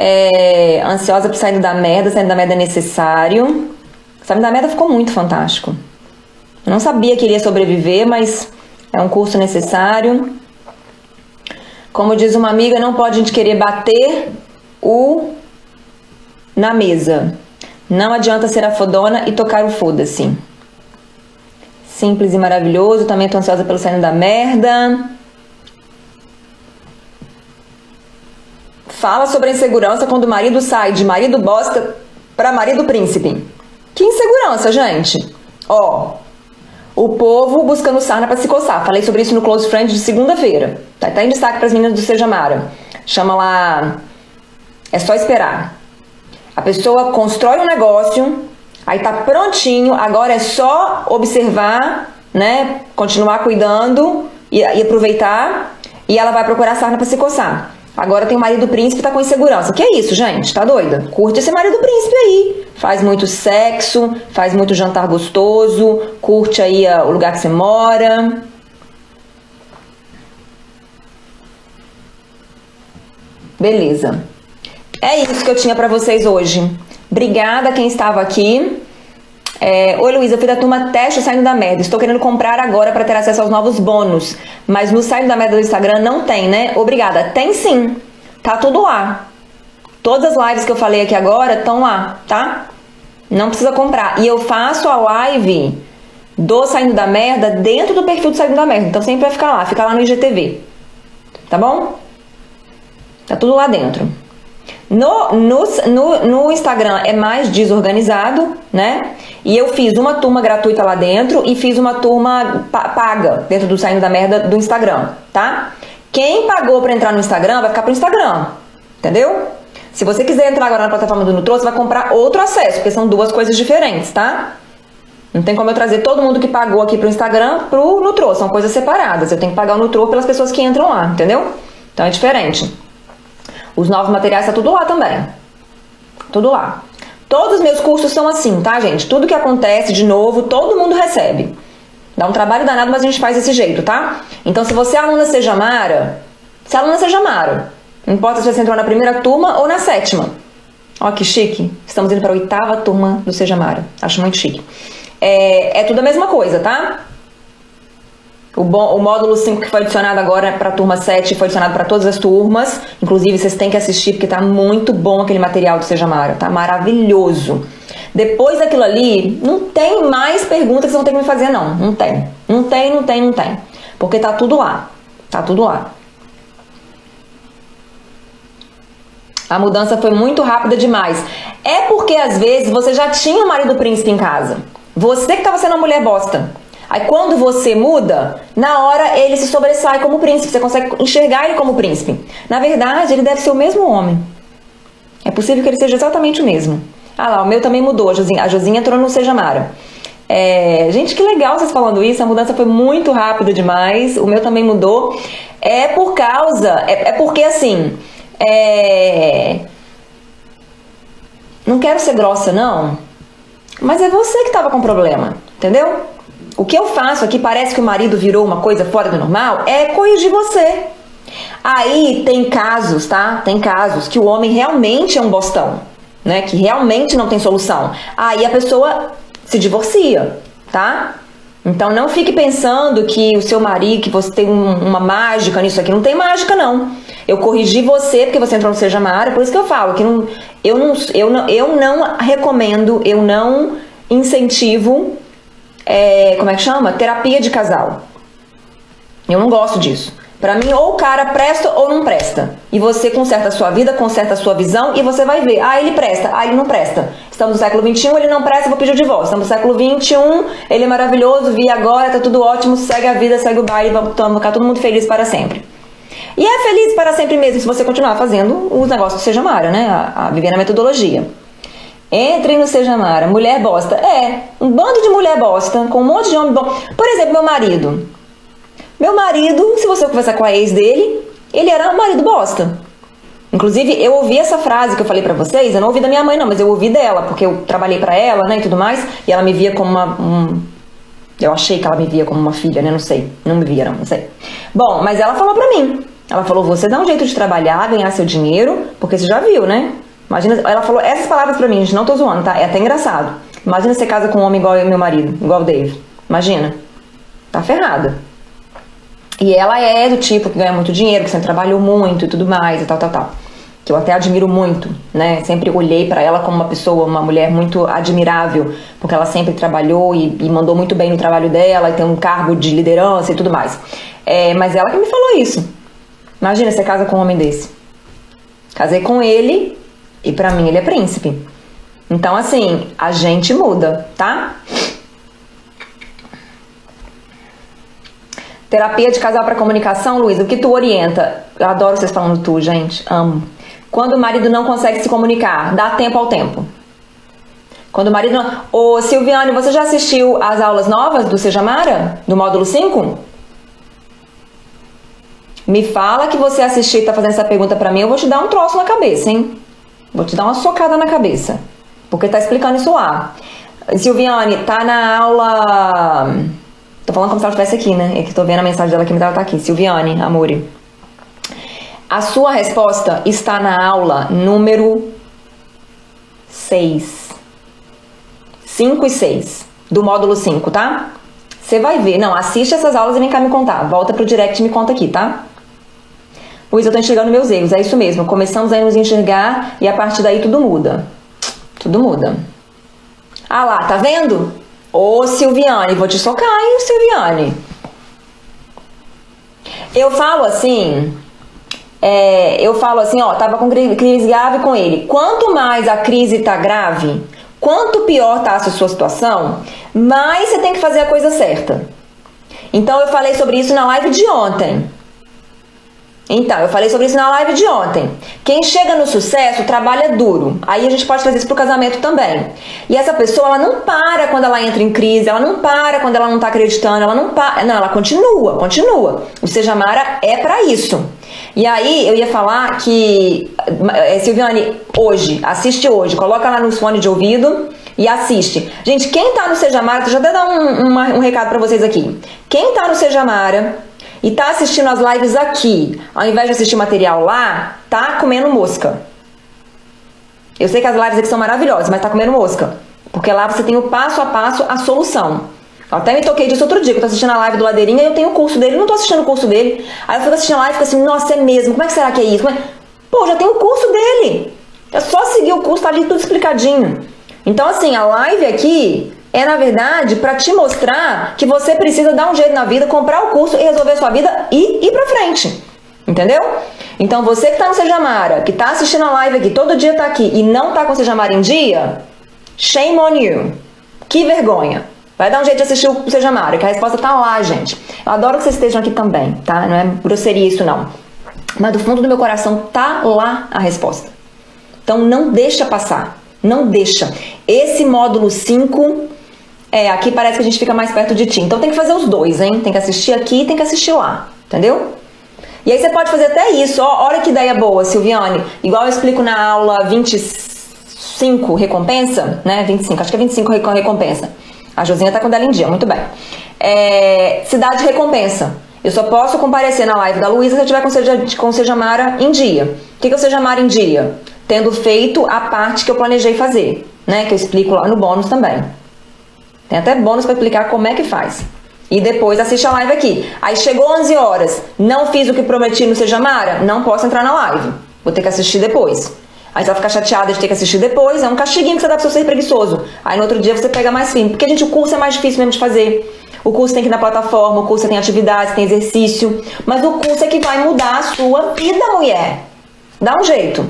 é, ansiosa por sair da merda, saindo da merda é necessário. Saindo da merda ficou muito fantástico. Eu não sabia que iria sobreviver, mas é um curso necessário. Como diz uma amiga, não pode a gente querer bater o na mesa. Não adianta ser a fodona e tocar o foda-se. Simples e maravilhoso. Também tô ansiosa pelo saindo da merda. Fala sobre a insegurança quando o marido sai de marido bosta para marido príncipe. Que insegurança, gente? Ó, o povo buscando sarna para se coçar. Falei sobre isso no Close Friend de segunda-feira. Tá, tá em destaque para as meninas do Seja Mara. Chama lá. É só esperar. A pessoa constrói um negócio, aí tá prontinho, agora é só observar, né? Continuar cuidando e, e aproveitar. E ela vai procurar sarna para se coçar. Agora tem o marido príncipe tá com insegurança. Que é isso, gente? Tá doida? Curte esse marido príncipe aí. Faz muito sexo, faz muito jantar gostoso, curte aí o lugar que você mora. Beleza. É isso que eu tinha para vocês hoje. Obrigada quem estava aqui. É, Oi, Luísa, eu fui da turma teste saindo da merda. Estou querendo comprar agora para ter acesso aos novos bônus. Mas no saindo da merda do Instagram não tem, né? Obrigada. Tem sim. Tá tudo lá. Todas as lives que eu falei aqui agora estão lá, tá? Não precisa comprar. E eu faço a live do Saindo da Merda dentro do perfil do Saindo da Merda. Então sempre vai ficar lá, fica lá no IGTV. Tá bom? Tá tudo lá dentro. No, no, no, no, Instagram é mais desorganizado, né? E eu fiz uma turma gratuita lá dentro e fiz uma turma paga dentro do Saindo da Merda do Instagram, tá? Quem pagou para entrar no Instagram vai ficar pro Instagram, entendeu? Se você quiser entrar agora na plataforma do Nutro, você vai comprar outro acesso, porque são duas coisas diferentes, tá? Não tem como eu trazer todo mundo que pagou aqui pro Instagram pro Nutro, são coisas separadas. Eu tenho que pagar o Nutro pelas pessoas que entram lá, entendeu? Então é diferente. Os novos materiais tá tudo lá também. Tudo lá. Todos os meus cursos são assim, tá, gente? Tudo que acontece de novo, todo mundo recebe. Dá um trabalho danado, mas a gente faz desse jeito, tá? Então, se você é aluna seja Mara, se é aluna seja Mara, não importa se você entrou na primeira turma ou na sétima. Ó, que chique. Estamos indo para a oitava turma do Seja Mara. Acho muito chique. É, é tudo a mesma coisa, tá? O, bom, o módulo 5 que foi adicionado agora para a turma 7 foi adicionado para todas as turmas. Inclusive, vocês têm que assistir porque tá muito bom aquele material do Seja Mara. Tá maravilhoso. Depois daquilo ali, não tem mais perguntas que vocês vão ter que me fazer, não. Não tem. Não tem, não tem, não tem. Porque tá tudo lá. Tá tudo lá. A mudança foi muito rápida demais. É porque às vezes você já tinha o marido príncipe em casa. Você que estava sendo uma mulher bosta. Aí quando você muda, na hora ele se sobressai como príncipe. Você consegue enxergar ele como príncipe. Na verdade, ele deve ser o mesmo homem. É possível que ele seja exatamente o mesmo. Ah lá, o meu também mudou. A Josinha, a Josinha entrou no Seja Mara. É, gente, que legal vocês falando isso. A mudança foi muito rápida demais. O meu também mudou. É por causa. É, é porque assim. É... Não quero ser grossa, não. Mas é você que estava com problema, entendeu? O que eu faço aqui, parece que o marido virou uma coisa fora do normal, é corrigir você. Aí tem casos, tá? Tem casos que o homem realmente é um bostão, né? Que realmente não tem solução. Aí a pessoa se divorcia, tá? Então não fique pensando que o seu marido, que você tem uma mágica nisso aqui. Não tem mágica, não. Eu corrigi você porque você entrou no Seja Mara, por isso que eu falo que não, eu, não, eu, não, eu não recomendo, eu não incentivo, é, como é que chama? Terapia de casal. Eu não gosto disso. Para mim, ou o cara presta ou não presta. E você conserta a sua vida, conserta a sua visão e você vai ver. Ah, ele presta, ah, ele não presta. Estamos no século XXI, ele não presta, vou pedir o divórcio. Estamos no século XXI, ele é maravilhoso, vi agora, tá tudo ótimo, segue a vida, segue o baile, vamos ficar todo mundo feliz para sempre. E é feliz para sempre mesmo se você continuar fazendo os negócios do Seja Mara, né? A, a viver na metodologia. Entrem no Seja Mara, mulher bosta. É, um bando de mulher bosta, com um monte de homem bom. Por exemplo, meu marido. Meu marido, se você conversar com a ex dele, ele era um marido bosta. Inclusive, eu ouvi essa frase que eu falei para vocês, eu não ouvi da minha mãe não, mas eu ouvi dela, porque eu trabalhei para ela, né, e tudo mais, e ela me via como uma um... eu achei que ela me via como uma filha, né, não sei, não me via não, não sei. Bom, mas ela falou pra mim. Ela falou: "Você dá um jeito de trabalhar, ganhar seu dinheiro, porque você já viu, né? Imagina, ela falou essas palavras pra mim, gente, não tô zoando, tá? É até engraçado. Imagina você casa com um homem igual meu marido, igual o Dave. Imagina. Tá ferrada. E ela é do tipo que ganha muito dinheiro, que sempre trabalhou muito e tudo mais e tal, tal, tal. Que eu até admiro muito, né? Sempre olhei para ela como uma pessoa, uma mulher muito admirável, porque ela sempre trabalhou e, e, mandou muito bem no trabalho dela e tem um cargo de liderança e tudo mais. É, mas ela que me falou isso. Imagina você casa com um homem desse. Casei com ele e para mim ele é príncipe. Então, assim, a gente muda, tá? Terapia de casal para comunicação, Luiz, o que tu orienta? Eu adoro vocês falando tu, gente. Amo. Quando o marido não consegue se comunicar, dá tempo ao tempo. Quando o marido não... Ô, Silviane, você já assistiu às aulas novas do Seja Mara? Do módulo 5? Me fala que você assistiu e tá fazendo essa pergunta para mim, eu vou te dar um troço na cabeça, hein? Vou te dar uma socada na cabeça. Porque tá explicando isso lá. Silviane, tá na aula Tô falando como se ela estivesse aqui, né? É que tô vendo a mensagem dela mas ela tá aqui. Silviane, Amore. A sua resposta está na aula número 6. 5 e 6 do módulo 5, tá? Você vai ver. Não, assiste essas aulas e vem cá me contar. Volta pro direct e me conta aqui, tá? Luiz, eu tô enxergando meus erros. É isso mesmo. Começamos a nos enxergar e a partir daí tudo muda. Tudo muda. Ah lá, tá vendo? Ô Silviane, vou te socar, hein, Silviane? Eu falo assim, é, eu falo assim, ó, tava com crise grave com ele. Quanto mais a crise tá grave, quanto pior tá a sua situação, mais você tem que fazer a coisa certa. Então eu falei sobre isso na live de ontem. Então, eu falei sobre isso na live de ontem. Quem chega no sucesso trabalha duro. Aí a gente pode fazer isso pro casamento também. E essa pessoa, ela não para quando ela entra em crise, ela não para quando ela não tá acreditando, ela não para. Não, ela continua, continua. O Seja Mara é para isso. E aí eu ia falar que, é, Silviane, hoje, assiste hoje, coloca lá no fone de ouvido e assiste. Gente, quem tá no Seja Mara, deixa eu até dar um, um, um recado para vocês aqui. Quem tá no Seja Mara e tá assistindo as lives aqui, ao invés de assistir material lá, tá comendo mosca. Eu sei que as lives aqui são maravilhosas, mas tá comendo mosca. Porque lá você tem o passo a passo, a solução. Eu até me toquei disso outro dia, que eu tô assistindo a live do Ladeirinha e eu tenho o curso dele, não tô assistindo o curso dele. Aí eu fico assistindo a live e fico assim, nossa, é mesmo, como é que será que é isso? Pô, já tem o curso dele. É só seguir o curso, tá ali tudo explicadinho. Então, assim, a live aqui é na verdade para te mostrar que você precisa dar um jeito na vida, comprar o curso e resolver a sua vida e ir para frente. Entendeu? Então você que tá no Sejamara, que tá assistindo a live aqui, todo dia tá aqui e não tá com o Sejamara em dia, shame on you. Que vergonha. Vai dar um jeito de assistir o Sejamara, que a resposta tá lá, gente. Eu adoro que vocês estejam aqui também, tá? Não é grosseria isso não. Mas do fundo do meu coração tá lá a resposta. Então não deixa passar. Não deixa. Esse módulo 5 é, aqui parece que a gente fica mais perto de ti. Então tem que fazer os dois, hein? Tem que assistir aqui e tem que assistir lá. Entendeu? E aí você pode fazer até isso. Ó, olha que ideia boa, Silviane. Igual eu explico na aula 25 recompensa, né? 25, acho que é 25 recompensa. A Josinha tá com dela em dia, muito bem. É, cidade recompensa. Eu só posso comparecer na live da Luísa se eu tiver com, seja, com Sejamara em dia. O que, que é o Sejamara em dia? Tendo feito a parte que eu planejei fazer, né? Que eu explico lá no bônus também. Tem até bônus para explicar como é que faz. E depois assiste a live aqui. Aí chegou 11 horas, não fiz o que prometi no Seja Mara, não posso entrar na live. Vou ter que assistir depois. Aí você vai ficar chateada de ter que assistir depois, é um castiguinho que você dá pro seu ser preguiçoso. Aí no outro dia você pega mais firme. Porque, gente, o curso é mais difícil mesmo de fazer. O curso tem que ir na plataforma, o curso tem atividades, tem exercício. Mas o curso é que vai mudar a sua vida, mulher. Dá um jeito.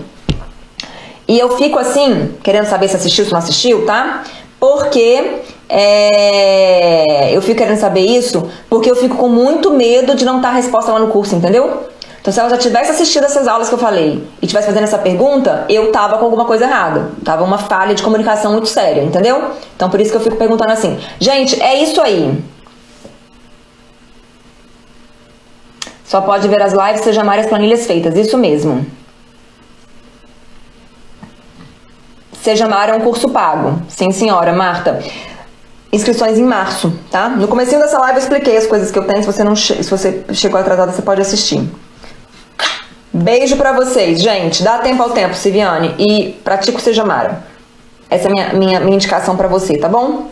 E eu fico assim, querendo saber se assistiu, se não assistiu, tá? Porque é, eu fico querendo saber isso porque eu fico com muito medo de não estar a resposta lá no curso, entendeu? Então, se ela já tivesse assistido essas aulas que eu falei e tivesse fazendo essa pergunta, eu tava com alguma coisa errada. Tava uma falha de comunicação muito séria, entendeu? Então, por isso que eu fico perguntando assim. Gente, é isso aí. Só pode ver as lives se chamar as planilhas feitas. Isso mesmo. Seja Mar é um curso pago. Sim, senhora, Marta inscrições em março, tá? No começo dessa live eu expliquei as coisas que eu tenho, se você não se você chegou atrasada, você pode assistir. Beijo para vocês, gente. Dá tempo ao tempo, Siviane, e pratica o Seja Mara. Essa é a minha, minha, minha indicação para você, tá bom?